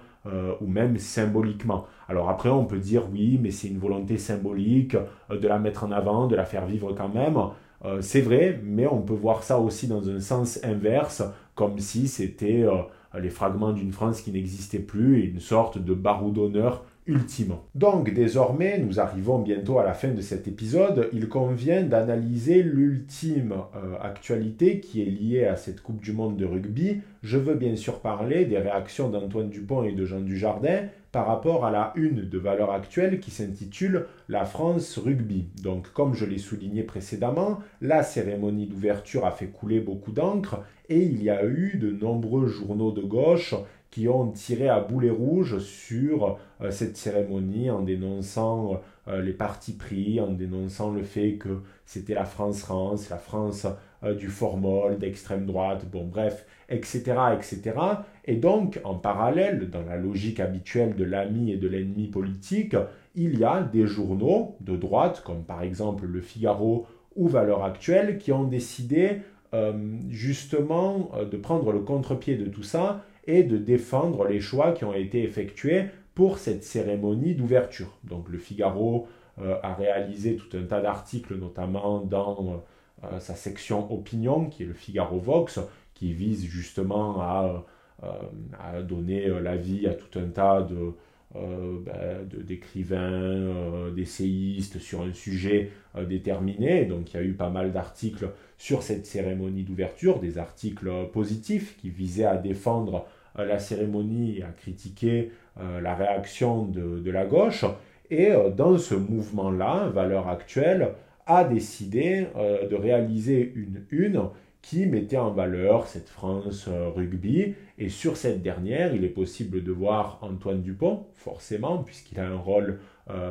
[SPEAKER 1] ou même symboliquement. Alors après, on peut dire oui, mais c'est une volonté symbolique de la mettre en avant, de la faire vivre quand même. Euh, c'est vrai, mais on peut voir ça aussi dans un sens inverse, comme si c'était euh, les fragments d'une France qui n'existait plus et une sorte de barreau d'honneur ultime. Donc désormais, nous arrivons bientôt à la fin de cet épisode. Il convient d'analyser l'ultime euh, actualité qui est liée à cette Coupe du Monde de rugby. Je veux bien sûr parler des réactions d'Antoine Dupont et de Jean Dujardin, par rapport à la une de valeur actuelle qui s'intitule La France Rugby. Donc comme je l'ai souligné précédemment, la cérémonie d'ouverture a fait couler beaucoup d'encre et il y a eu de nombreux journaux de gauche qui ont tiré à boulet rouge sur euh, cette cérémonie en dénonçant euh, les partis pris, en dénonçant le fait que c'était la France-France, la France euh, du formol, d'extrême droite, bon bref, etc., etc. Et donc, en parallèle, dans la logique habituelle de l'ami et de l'ennemi politique, il y a des journaux de droite, comme par exemple Le Figaro ou Valeurs Actuelles, qui ont décidé justement de prendre le contre-pied de tout ça et de défendre les choix qui ont été effectués pour cette cérémonie d'ouverture. Donc le Figaro euh, a réalisé tout un tas d'articles, notamment dans euh, sa section opinion, qui est le Figaro Vox, qui vise justement à, euh, donner l'avis à tout un tas de, ben, d'écrivains, d'essayistes sur un sujet déterminé. Donc il y a eu pas mal d'articles sur cette cérémonie d'ouverture, des articles positifs qui visaient à défendre la cérémonie et à critiquer euh, la réaction de, la gauche. Et dans ce mouvement-là, Valeur Actuelle a décidé de réaliser une une qui mettait en valeur cette France rugby. Et sur cette dernière, il est possible de voir Antoine Dupont, forcément, puisqu'il a un rôle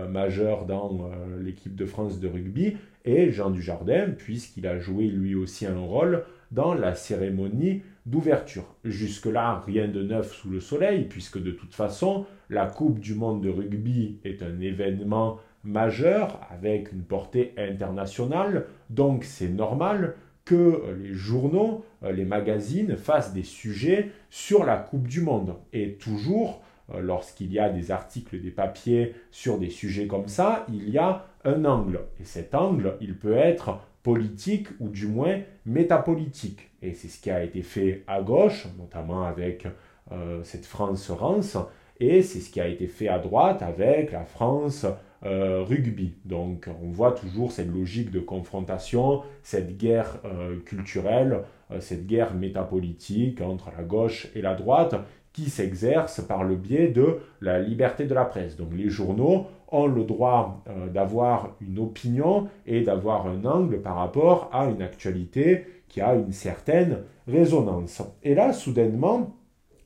[SPEAKER 1] majeur dans l'équipe de France de rugby, et Jean Dujardin, puisqu'il a joué lui aussi un rôle dans la cérémonie d'ouverture. Jusque-là, rien de neuf sous le soleil, puisque de toute façon, la Coupe du Monde de rugby est un événement majeur avec une portée internationale, donc c'est normal que les journaux, les magazines fassent des sujets sur la Coupe du Monde. Et toujours, euh, lorsqu'il y a des articles, des papiers sur des sujets comme ça, il y a un angle. Et cet angle, il peut être politique ou du moins métapolitique. Et c'est ce qui a été fait à gauche, notamment avec euh, cette France-Rance, et c'est ce qui a été fait à droite avec la France euh, rugby. Donc on voit toujours cette logique de confrontation, cette guerre euh, culturelle, cette guerre métapolitique entre la gauche et la droite qui s'exerce par le biais de la liberté de la presse. Donc les journaux ont le droit euh, d'avoir une opinion et d'avoir un angle par rapport à une actualité qui a une certaine résonance. Et là, soudainement,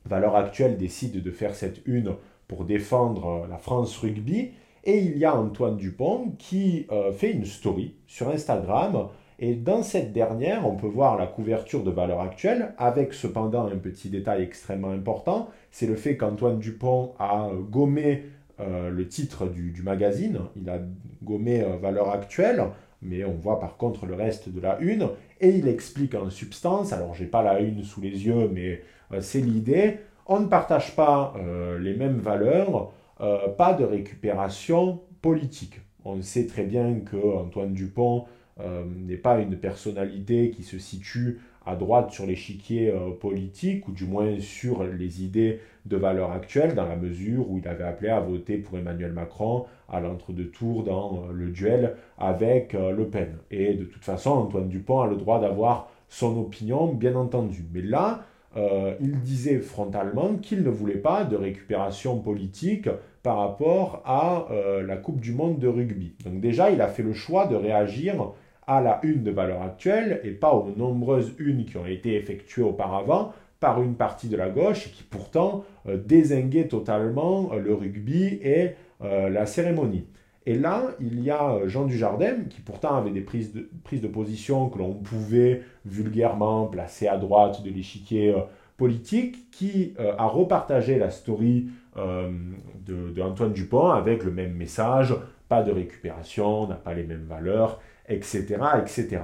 [SPEAKER 1] Valeur Actuelle décide de faire cette une pour défendre euh, la France rugby. Et il y a Antoine Dupont qui euh, fait une story sur Instagram. Et dans cette dernière, on peut voir la couverture de Valeur Actuelle, avec cependant un petit détail extrêmement important, c'est le fait qu'Antoine Dupont a gommé euh, le titre du, magazine. Il a gommé euh, Valeur Actuelle, mais on voit par contre le reste de la une. Et il explique en substance, alors j'ai pas la une sous les yeux, mais euh, c'est l'idée, on ne partage pas les mêmes valeurs, pas de récupération politique. On sait très bien que Antoine Dupont n'est pas une personnalité qui se situe à droite sur l'échiquier euh, politique, ou du moins sur les idées de valeur actuelle, dans la mesure où il avait appelé à voter pour Emmanuel Macron à l'entre-deux tours dans euh, le duel avec euh, Le Pen. Et de toute façon, Antoine Dupont a le droit d'avoir son opinion, bien entendu. Mais là, il disait frontalement qu'il ne voulait pas de récupération politique par rapport à la Coupe du Monde de rugby. Donc déjà, il a fait le choix de réagir à la une de valeur actuelle et pas aux nombreuses unes qui ont été effectuées auparavant par une partie de la gauche qui pourtant euh, désinguaient totalement euh, le rugby et euh, la cérémonie. Et là, il y a Jean Dujardin, qui pourtant avait des prises de, position que l'on pouvait vulgairement placer à droite de l'échiquier politique, qui a repartagé la story de, de, Antoine Dupont avec le même message, pas de récupération, n'a pas les mêmes valeurs, etc., etc.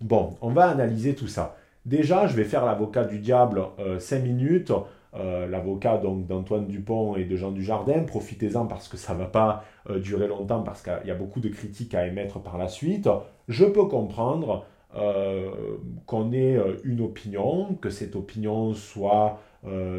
[SPEAKER 1] Bon, on va analyser tout ça. Déjà, je vais faire l'avocat du diable 5 euh, minutes. Euh, l'avocat donc d'Antoine Dupont et de Jean Dujardin. Profitez-en parce que ça ne va pas euh, durer longtemps parce qu'il y a beaucoup de critiques à émettre par la suite. Je peux comprendre qu'on ait une opinion, que cette opinion soit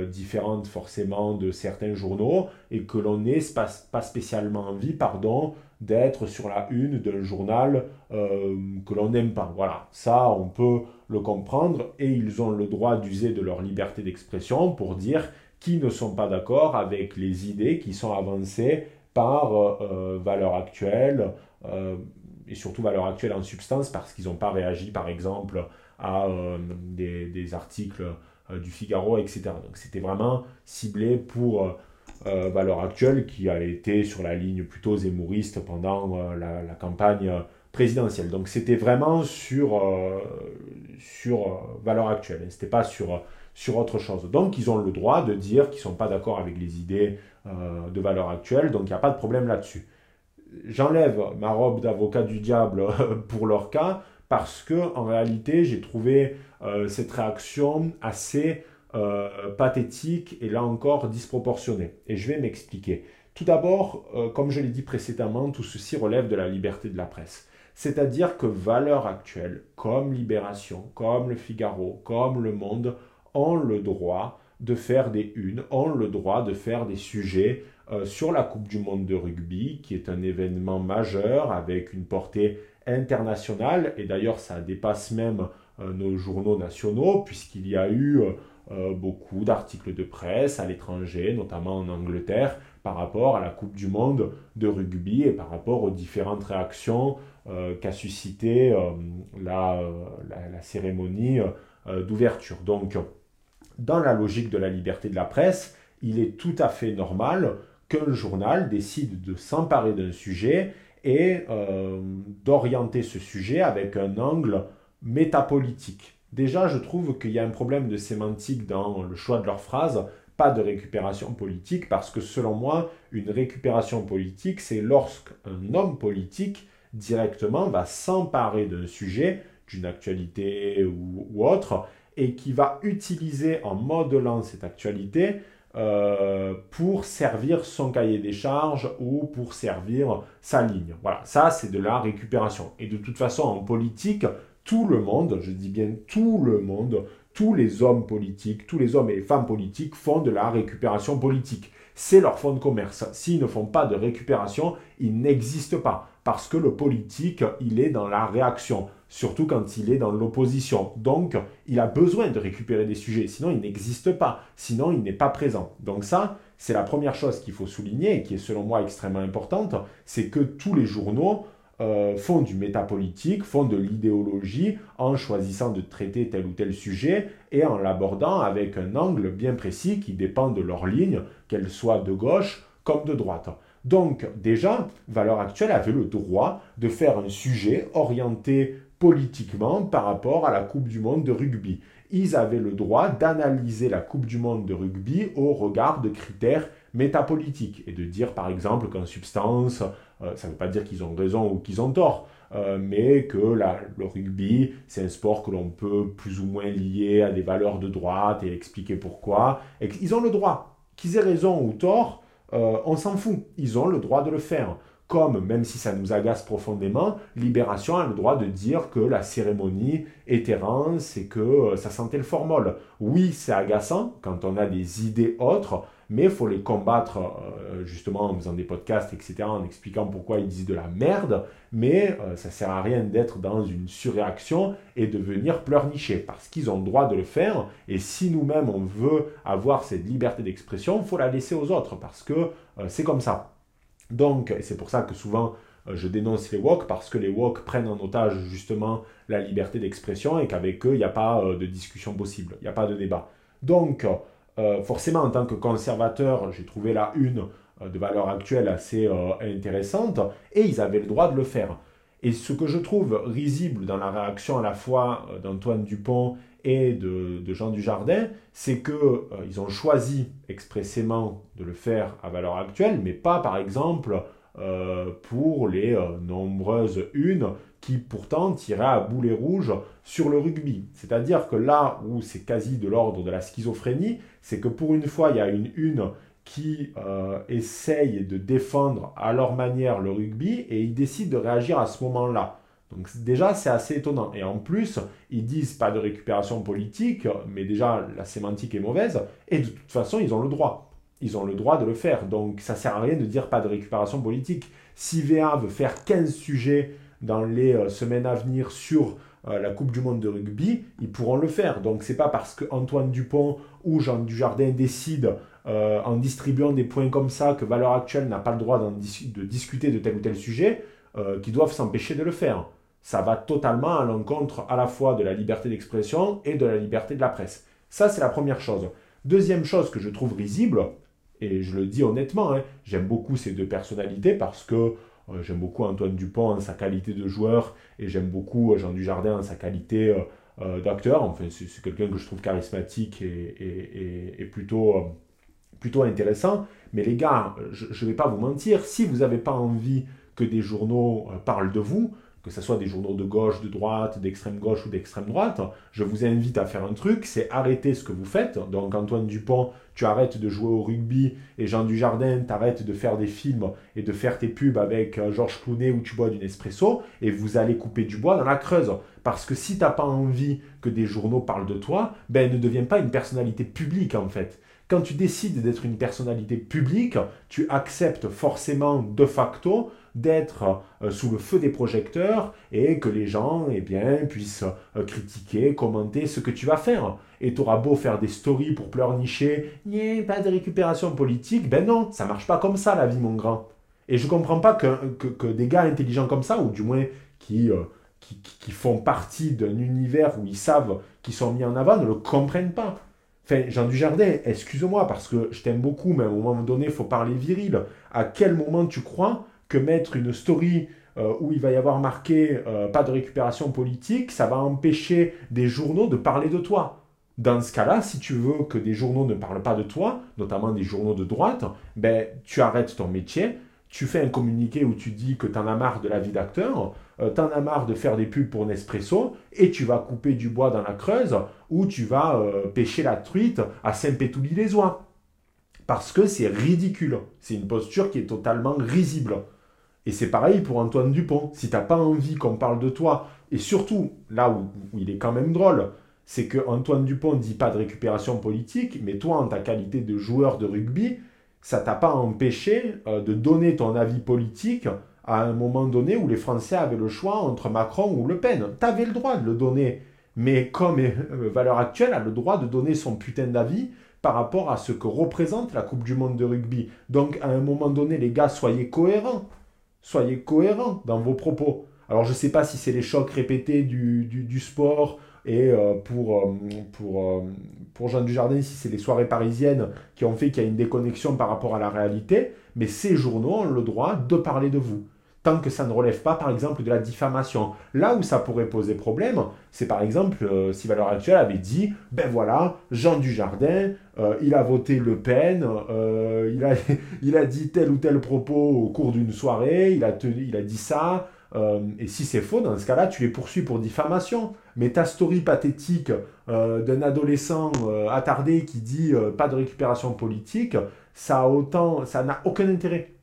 [SPEAKER 1] différente forcément de certains journaux et que l'on n'ait pas, spécialement envie, pardon, d'être sur la une d'un journal euh, que l'on n'aime pas. Voilà, ça on peut le comprendre et ils ont le droit d'user de leur liberté d'expression pour dire qu'ils ne sont pas d'accord avec les idées qui sont avancées par euh, euh, valeur actuelle et surtout valeur actuelle en substance parce qu'ils n'ont pas réagi par exemple à des, articles du Figaro, etc. Donc c'était vraiment ciblé pour euh, valeur actuelle qui a été sur la ligne plutôt zémouriste pendant euh, la, campagne présidentielle. Donc c'était vraiment sur, euh, sur valeur actuelle, hein. c'était pas sur, sur autre chose. Donc ils ont le droit de dire qu'ils ne sont pas d'accord avec les idées de valeur actuelle, donc il n'y a pas de problème là-dessus. J'enlève ma robe d'avocat du diable pour leur cas parce que en réalité j'ai trouvé cette réaction assez euh, pathétique et là encore disproportionné. Et je vais m'expliquer. Tout d'abord, euh, comme je l'ai dit précédemment, tout ceci relève de la liberté de la presse. C'est-à-dire que valeurs actuelles, comme Libération, comme Le Figaro, comme Le Monde, ont le droit de faire des unes, ont le droit de faire des sujets euh, sur la Coupe du Monde de rugby, qui est un événement majeur avec une portée internationale, et d'ailleurs ça dépasse même nos journaux nationaux, puisqu'il y a eu euh, beaucoup d'articles de presse à l'étranger, notamment en Angleterre, par rapport à la Coupe du Monde de rugby et par rapport aux différentes réactions euh, qu'a suscité euh, la, la, cérémonie d'ouverture. Donc, dans la logique de la liberté de la presse, il est tout à fait normal qu'un journal décide de s'emparer d'un sujet et d'orienter ce sujet avec un angle métapolitique. Déjà, je trouve qu'il y a un problème de sémantique dans le choix de leurs phrases, pas de récupération politique, parce que selon moi, une récupération politique, c'est lorsqu'un homme politique directement va s'emparer d'un sujet, d'une actualité ou, autre, et qui va utiliser en modelant cette actualité euh, pour servir son cahier des charges ou pour servir sa ligne. Voilà, ça c'est de la récupération. Et de toute façon, en politique, tout le monde, je dis bien tout le monde, tous les hommes politiques, tous les hommes et les femmes politiques font de la récupération politique. C'est leur fonds de commerce. S'ils ne font pas de récupération, ils n'existent pas. Parce que le politique, il est dans la réaction, surtout quand il est dans l'opposition. Donc, il a besoin de récupérer des sujets, sinon il n'existe pas, sinon il n'est pas présent. Donc ça, c'est la première chose qu'il faut souligner et qui est selon moi extrêmement importante, c'est que tous les journaux euh, font du métapolitique, font de l'idéologie en choisissant de traiter tel ou tel sujet et en l'abordant avec un angle bien précis qui dépend de leur ligne, qu'elle soit de gauche comme de droite. Donc déjà, Valeur Actuelle avait le droit de faire un sujet orienté politiquement par rapport à la Coupe du Monde de rugby. Ils avaient le droit d'analyser la Coupe du Monde de rugby au regard de critères métapolitiques et de dire par exemple qu'en substance, euh, ça ne veut pas dire qu'ils ont raison ou qu'ils ont tort, euh, mais que le rugby, c'est un sport que l'on peut plus ou moins lier à des valeurs de droite et expliquer pourquoi. Ils ont le droit. Qu'ils aient raison ou tort, euh, on s'en fout. Ils ont le droit de le faire. Comme, même si ça nous agace profondément, Libération a le droit de dire que la cérémonie était rance et que ça sentait le formol. Oui, c'est agaçant quand on a des idées autres, mais il faut les combattre euh, justement en faisant des podcasts, etc., en expliquant pourquoi ils disent de la merde, mais euh, ça sert à rien d'être dans une surréaction et de venir pleurnicher, parce qu'ils ont le droit de le faire, et si nous-mêmes on veut avoir cette liberté d'expression, il faut la laisser aux autres, parce que euh, c'est comme ça. Donc, c'est pour ça que souvent je dénonce les woke parce que les woke prennent en otage justement la liberté d'expression et qu'avec eux, il n'y a pas de discussion possible, il n'y a pas de débat. Donc, euh, forcément, en tant que conservateur, j'ai trouvé la une euh, de valeur actuelle assez euh, intéressante, et ils avaient le droit de le faire. Et ce que je trouve risible dans la réaction à la fois d'Antoine Dupont et de, Jean Dujardin, c'est qu'ils ont choisi expressément de le faire à valeur actuelle, mais pas par exemple pour les nombreuses unes qui pourtant tirait à boulet rouge sur le rugby. C'est-à-dire que là où c'est quasi de l'ordre de la schizophrénie, c'est que pour une fois, il y a une une qui euh, essaye de défendre à leur manière le rugby et ils décident de réagir à ce moment-là. Donc déjà, c'est assez étonnant. Et en plus, ils disent pas de récupération politique, mais déjà, la sémantique est mauvaise. Et de toute façon, ils ont le droit. Ils ont le droit de le faire. Donc ça sert à rien de dire pas de récupération politique. Si VA veut faire 15 sujets dans les euh, semaines à venir sur euh, la Coupe du Monde de rugby, ils pourront le faire. Donc c'est pas parce que Antoine Dupont ou Jean Dujardin décident euh, en distribuant des points comme ça que Valeur Actuelle n'a pas le droit de discuter de tel ou tel sujet qu'ils doivent s'empêcher de le faire. Ça va totalement à l'encontre à la fois de la liberté d'expression et de la liberté de la presse. Ça c'est la première chose. Deuxième chose que je trouve risible, et je le dis honnêtement, hein, j'aime beaucoup ces deux personnalités parce que euh, j'aime beaucoup Antoine Dupont en sa qualité de joueur et j'aime beaucoup euh, Jean Dujardin en sa qualité euh, d'acteur. Enfin, c'est quelqu'un que je trouve charismatique et, plutôt, plutôt intéressant. Mais les gars, je ne vais pas vous mentir, si vous n'avez pas envie que des journaux parlent de vous, que ce soit des journaux de gauche, de droite, d'extrême gauche ou d'extrême droite, je vous invite à faire un truc, c'est arrêter ce que vous faites. Donc Antoine Dupont, tu arrêtes de jouer au rugby et Jean Dujardin, t'arrêtes de faire des films et de faire tes pubs avec euh, Georges Clounet où tu bois du Nespresso et vous allez couper du bois dans la Creuse. Parce que si t'as pas envie que des journaux parlent de toi, ben ne deviens pas une personnalité publique en fait. Quand tu décides d'être une personnalité publique, tu acceptes forcément de facto d'être euh, sous le feu des projecteurs et que les gens eh bien, puissent euh, critiquer, commenter ce que tu vas faire. Et tu auras beau faire des stories pour pleurnicher, pas de récupération politique, ben non, ça marche pas comme ça la vie mon grand. Et je comprends pas que, que, des gars intelligents comme ça, ou du moins qui, euh, qui, qui, font partie d'un univers où ils savent qu'ils sont mis en avant, ne le comprennent pas. Enfin, Jean Dujardin, excuse-moi, parce que je t'aime beaucoup, mais à un moment donné, il faut parler viril. À quel moment tu crois que mettre une story euh, où il va y avoir marqué euh, pas de récupération politique, ça va empêcher des journaux de parler de toi dans ce cas-là, si tu veux que des journaux ne parlent pas de toi, notamment des journaux de droite, ben, tu arrêtes ton métier, tu fais un communiqué où tu dis que tu en as marre de la vie d'acteur, euh, tu en as marre de faire des pubs pour Nespresso, et tu vas couper du bois dans la Creuse, ou tu vas pêcher la truite à Saint-Pétouli-les-Oies. Parce que c'est ridicule. C'est une posture qui est totalement risible. Et c'est pareil pour Antoine Dupont. Si tu n'as pas envie qu'on parle de toi, et surtout, là où, il est quand même drôle, c'est que Antoine Dupont ne dit pas de récupération politique, mais toi, en ta qualité de joueur de rugby, ça t'a pas empêché euh, de donner ton avis politique à un moment donné où les Français avaient le choix entre Macron ou Le Pen. Tu avais le droit de le donner. Mais comme euh, Valeur Actuelle a le droit de donner son putain d'avis par rapport à ce que représente la Coupe du Monde de rugby. Donc à un moment donné, les gars, soyez cohérents. Soyez cohérents dans vos propos. Alors je ne sais pas si c'est les chocs répétés du, sport et euh, pour, euh, euh, pour Jean Dujardin, si c'est les soirées parisiennes qui ont fait qu'il y a une déconnexion par rapport à la réalité, mais ces journaux ont le droit de parler de vous tant que ça ne relève pas, par exemple, de la diffamation. Là où ça pourrait poser problème, c'est par exemple euh, si Valeurs Actuelles avait dit, ben voilà, Jean Dujardin, euh, il a voté Le Pen, euh, il, a, dit tel ou tel propos au cours d'une soirée, il a, il a dit ça, et si c'est faux, dans ce cas-là, tu les poursuis pour diffamation. Mais ta story pathétique d'un adolescent attardé qui dit pas de récupération politique, ça a autant, ça n'a aucun intérêt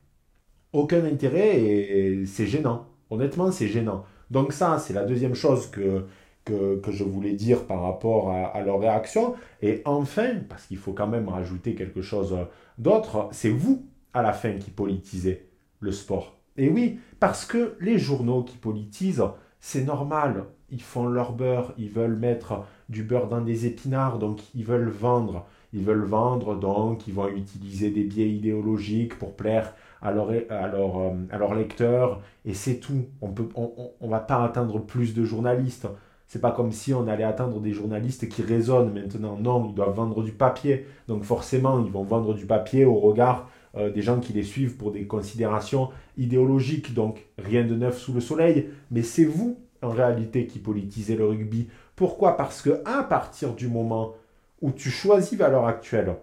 [SPEAKER 1] aucun intérêt et, c'est gênant. Honnêtement, c'est gênant. Donc ça, c'est la deuxième chose que, que, je voulais dire par rapport à, leur réaction. Et enfin, parce qu'il faut quand même rajouter quelque chose d'autre, c'est vous, à la fin, qui politisez le sport. Et oui, parce que les journaux qui politisent, c'est normal. Ils font leur beurre, ils veulent mettre du beurre dans des épinards, donc ils veulent vendre. Ils veulent vendre, donc ils vont utiliser des biais idéologiques pour plaire à leur, à leur, lecteurs, et c'est tout. On ne on, va pas atteindre plus de journalistes. C'est pas comme si on allait atteindre des journalistes qui raisonnent maintenant. Non, ils doivent vendre du papier. Donc forcément, ils vont vendre du papier au regard euh, des gens qui les suivent pour des considérations idéologiques. Donc rien de neuf sous le soleil. Mais c'est vous, en réalité, qui politisez le rugby. Pourquoi? Parce que à partir du moment où tu choisis l'heure actuelle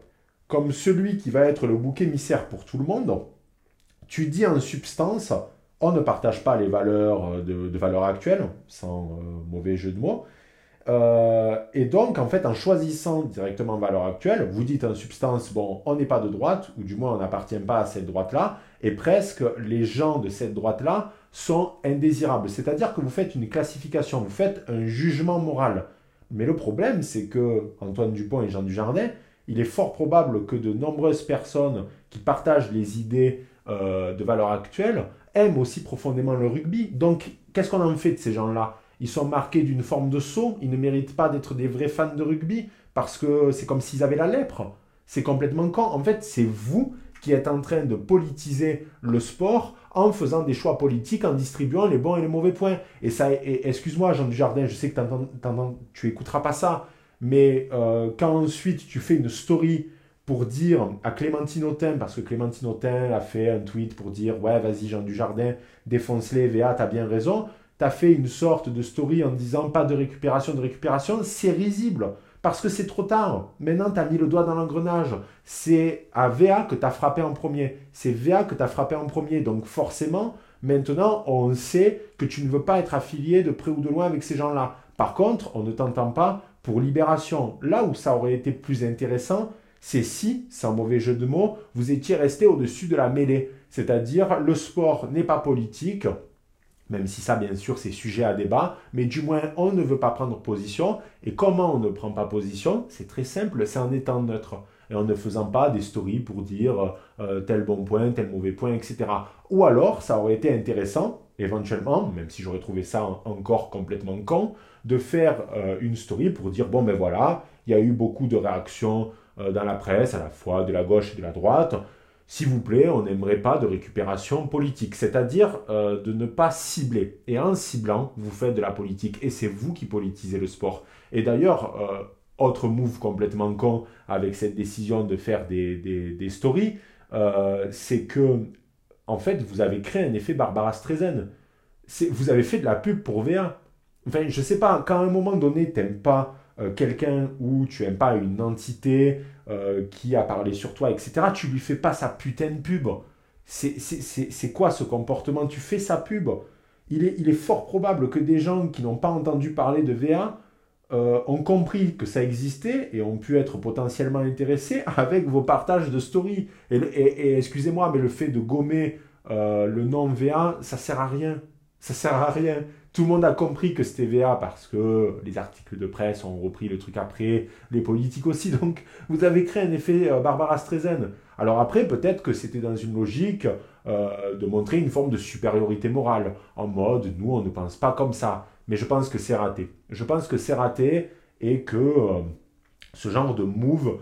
[SPEAKER 1] comme celui qui va être le bouc émissaire pour tout le monde, tu dis en substance, on ne partage pas les valeurs euh, de, valeurs actuelles, sans euh, mauvais jeu de mots. Euh, et donc, en fait, en choisissant directement valeur actuelle, vous dites en substance, bon, on n'est pas de droite, ou du moins on n'appartient pas à cette droite-là, et presque les gens de cette droite-là sont indésirables. C'est-à-dire que vous faites une classification, vous faites un jugement moral. Mais le problème, c'est que Antoine Dupont et Jean Dujardin, il est fort probable que de nombreuses personnes qui partagent les idées euh, de valeur actuelle aiment aussi profondément le rugby. Donc, qu'est-ce qu'on en fait de ces gens-là? Ils sont marqués d'une forme de saut, ils ne méritent pas d'être des vrais fans de rugby parce que c'est comme s'ils avaient la lèpre. C'est complètement con. En fait, c'est vous qui êtes en train de politiser le sport en faisant des choix politiques, en distribuant les bons et les mauvais points. Et ça, excuse-moi, Jean Dujardin, je sais que tu écouteras pas ça, mais euh, quand ensuite tu fais une story pour dire à Clémentine Autain, parce que Clémentine Autain a fait un tweet pour dire Ouais, vas-y, Jean Dujardin, défonce-les, VA, t'as bien raison. T'as fait une sorte de story en disant Pas de récupération, de récupération. C'est risible. Parce que c'est trop tard. Maintenant, tu as mis le doigt dans l'engrenage. C'est à VA que tu as frappé en premier. C'est VA que tu as frappé en premier. Donc forcément, maintenant, on sait que tu ne veux pas être affilié de près ou de loin avec ces gens-là. Par contre, on ne t'entend pas pour Libération. Là où ça aurait été plus intéressant, c'est si, sans mauvais jeu de mots, vous étiez resté au-dessus de la mêlée. C'est-à-dire, le sport n'est pas politique, même si ça, bien sûr, c'est sujet à débat, mais du moins, on ne veut pas prendre position. Et comment on ne prend pas position? C'est très simple, c'est en étant neutre. et en ne faisant pas des stories pour dire tel bon point, tel mauvais point, etc. Ou alors, ça aurait été intéressant, éventuellement, même si j'aurais trouvé ça encore complètement con, de faire une story pour dire, bon ben voilà, il y a eu beaucoup de réactions dans la presse, à la fois de la gauche et de la droite, s'il vous plaît, on n'aimerait pas de récupération politique, c'est-à-dire euh, de ne pas cibler. Et en ciblant, vous faites de la politique et c'est vous qui politisez le sport. Et d'ailleurs, euh, autre move complètement con avec cette décision de faire des, des, stories, euh, c'est que, en fait, vous avez créé un effet Barbara Streisand. Vous avez fait de la pub pour VA. Enfin, je sais pas, quand à un moment donné, tu n'aimes pas quelqu'un ou tu n'aimes pas une entité, euh, qui a parlé sur toi, etc., tu lui fais pas sa putain de pub. C'est quoi ce comportement? Tu fais sa pub. Il est, il est fort probable que des gens qui n'ont pas entendu parler de VA euh, ont compris que ça existait et ont pu être potentiellement intéressés avec vos partages de story. Et, excusez-moi, mais le fait de gommer euh, le nom VA, ça sert à rien. Ça sert à rien. Tout le monde a compris que c'était VA parce que les articles de presse ont repris le truc après, les politiques aussi. Donc, vous avez créé un effet euh, Barbara Streisand. Alors après, peut-être que c'était dans une logique euh, de montrer une forme de supériorité morale, en mode nous, on ne pense pas comme ça. Mais je pense que c'est raté. Je pense que c'est raté et que euh, ce genre de move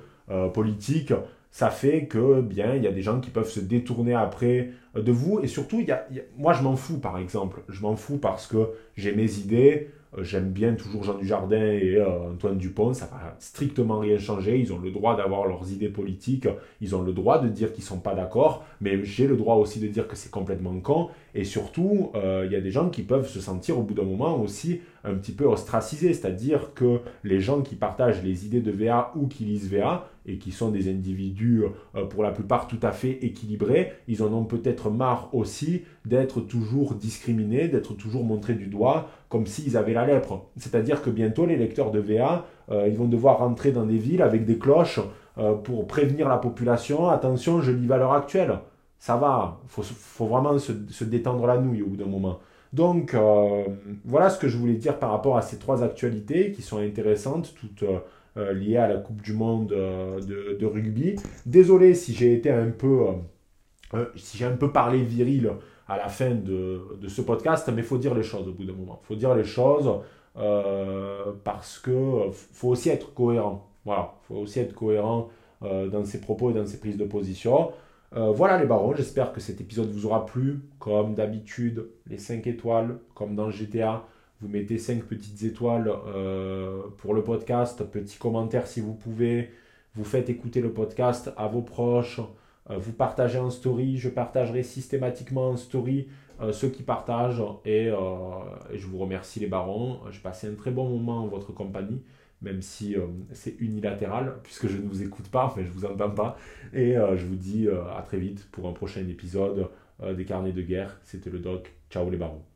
[SPEAKER 1] politique ça fait que bien il y a des gens qui peuvent se détourner après euh, de vous. Et surtout il y a, moi je m'en fous par exemple. Je m'en fous parce que j'ai mes idées. Euh, j'aime bien toujours Jean Dujardin et euh, Antoine Dupont, ça va strictement rien changer. Ils ont le droit d'avoir leurs idées politiques, ils ont le droit de dire qu'ils sont pas d'accord, mais j'ai le droit aussi de dire que c'est complètement con. Et surtout, il y a des gens qui peuvent se sentir au bout d'un moment aussi un petit peu ostracisés, c'est-à-dire que les gens qui partagent les idées de VA ou qui lisent VA, et qui sont des individus pour la plupart tout à fait équilibrés, ils en ont peut-être marre aussi d'être toujours discriminés, d'être toujours montrés du doigt, comme s'ils avaient la lèpre. C'est-à-dire que bientôt, les lecteurs de VA, euh, ils vont devoir rentrer dans des villes avec des cloches euh, pour prévenir la population, attention, je lis l'heure actuelle. Ça va, il faut, vraiment se, détendre la nouille au bout d'un moment. Donc, euh, voilà ce que je voulais dire par rapport à ces trois actualités qui sont intéressantes, toutes liées à la Coupe du Monde de, rugby. Désolé si j'ai été un peu... si j'ai un peu parlé viril à la fin de, ce podcast, mais il faut dire les choses au bout d'un moment. Il faut dire les choses euh, parce que faut aussi être cohérent. Voilà, il faut aussi être cohérent euh, dans ses propos et dans ses prises de position. Euh, voilà les barons, j'espère que cet épisode vous aura plu. Comme d'habitude, les 5 étoiles, comme dans GTA, vous mettez 5 petites étoiles pour le podcast, petit commentaire si vous pouvez. Vous faites écouter le podcast à vos proches. Euh, vous partagez en story, je partagerai systématiquement en story euh, ceux qui partagent et, euh, et, je vous remercie les barons. J'ai passé un très bon moment en votre compagnie, même si c'est unilatéral puisque je ne vous écoute pas, mais je vous entends pas. Et je vous dis à très vite pour un prochain épisode des carnets de guerre. C'était le doc. Ciao les barons.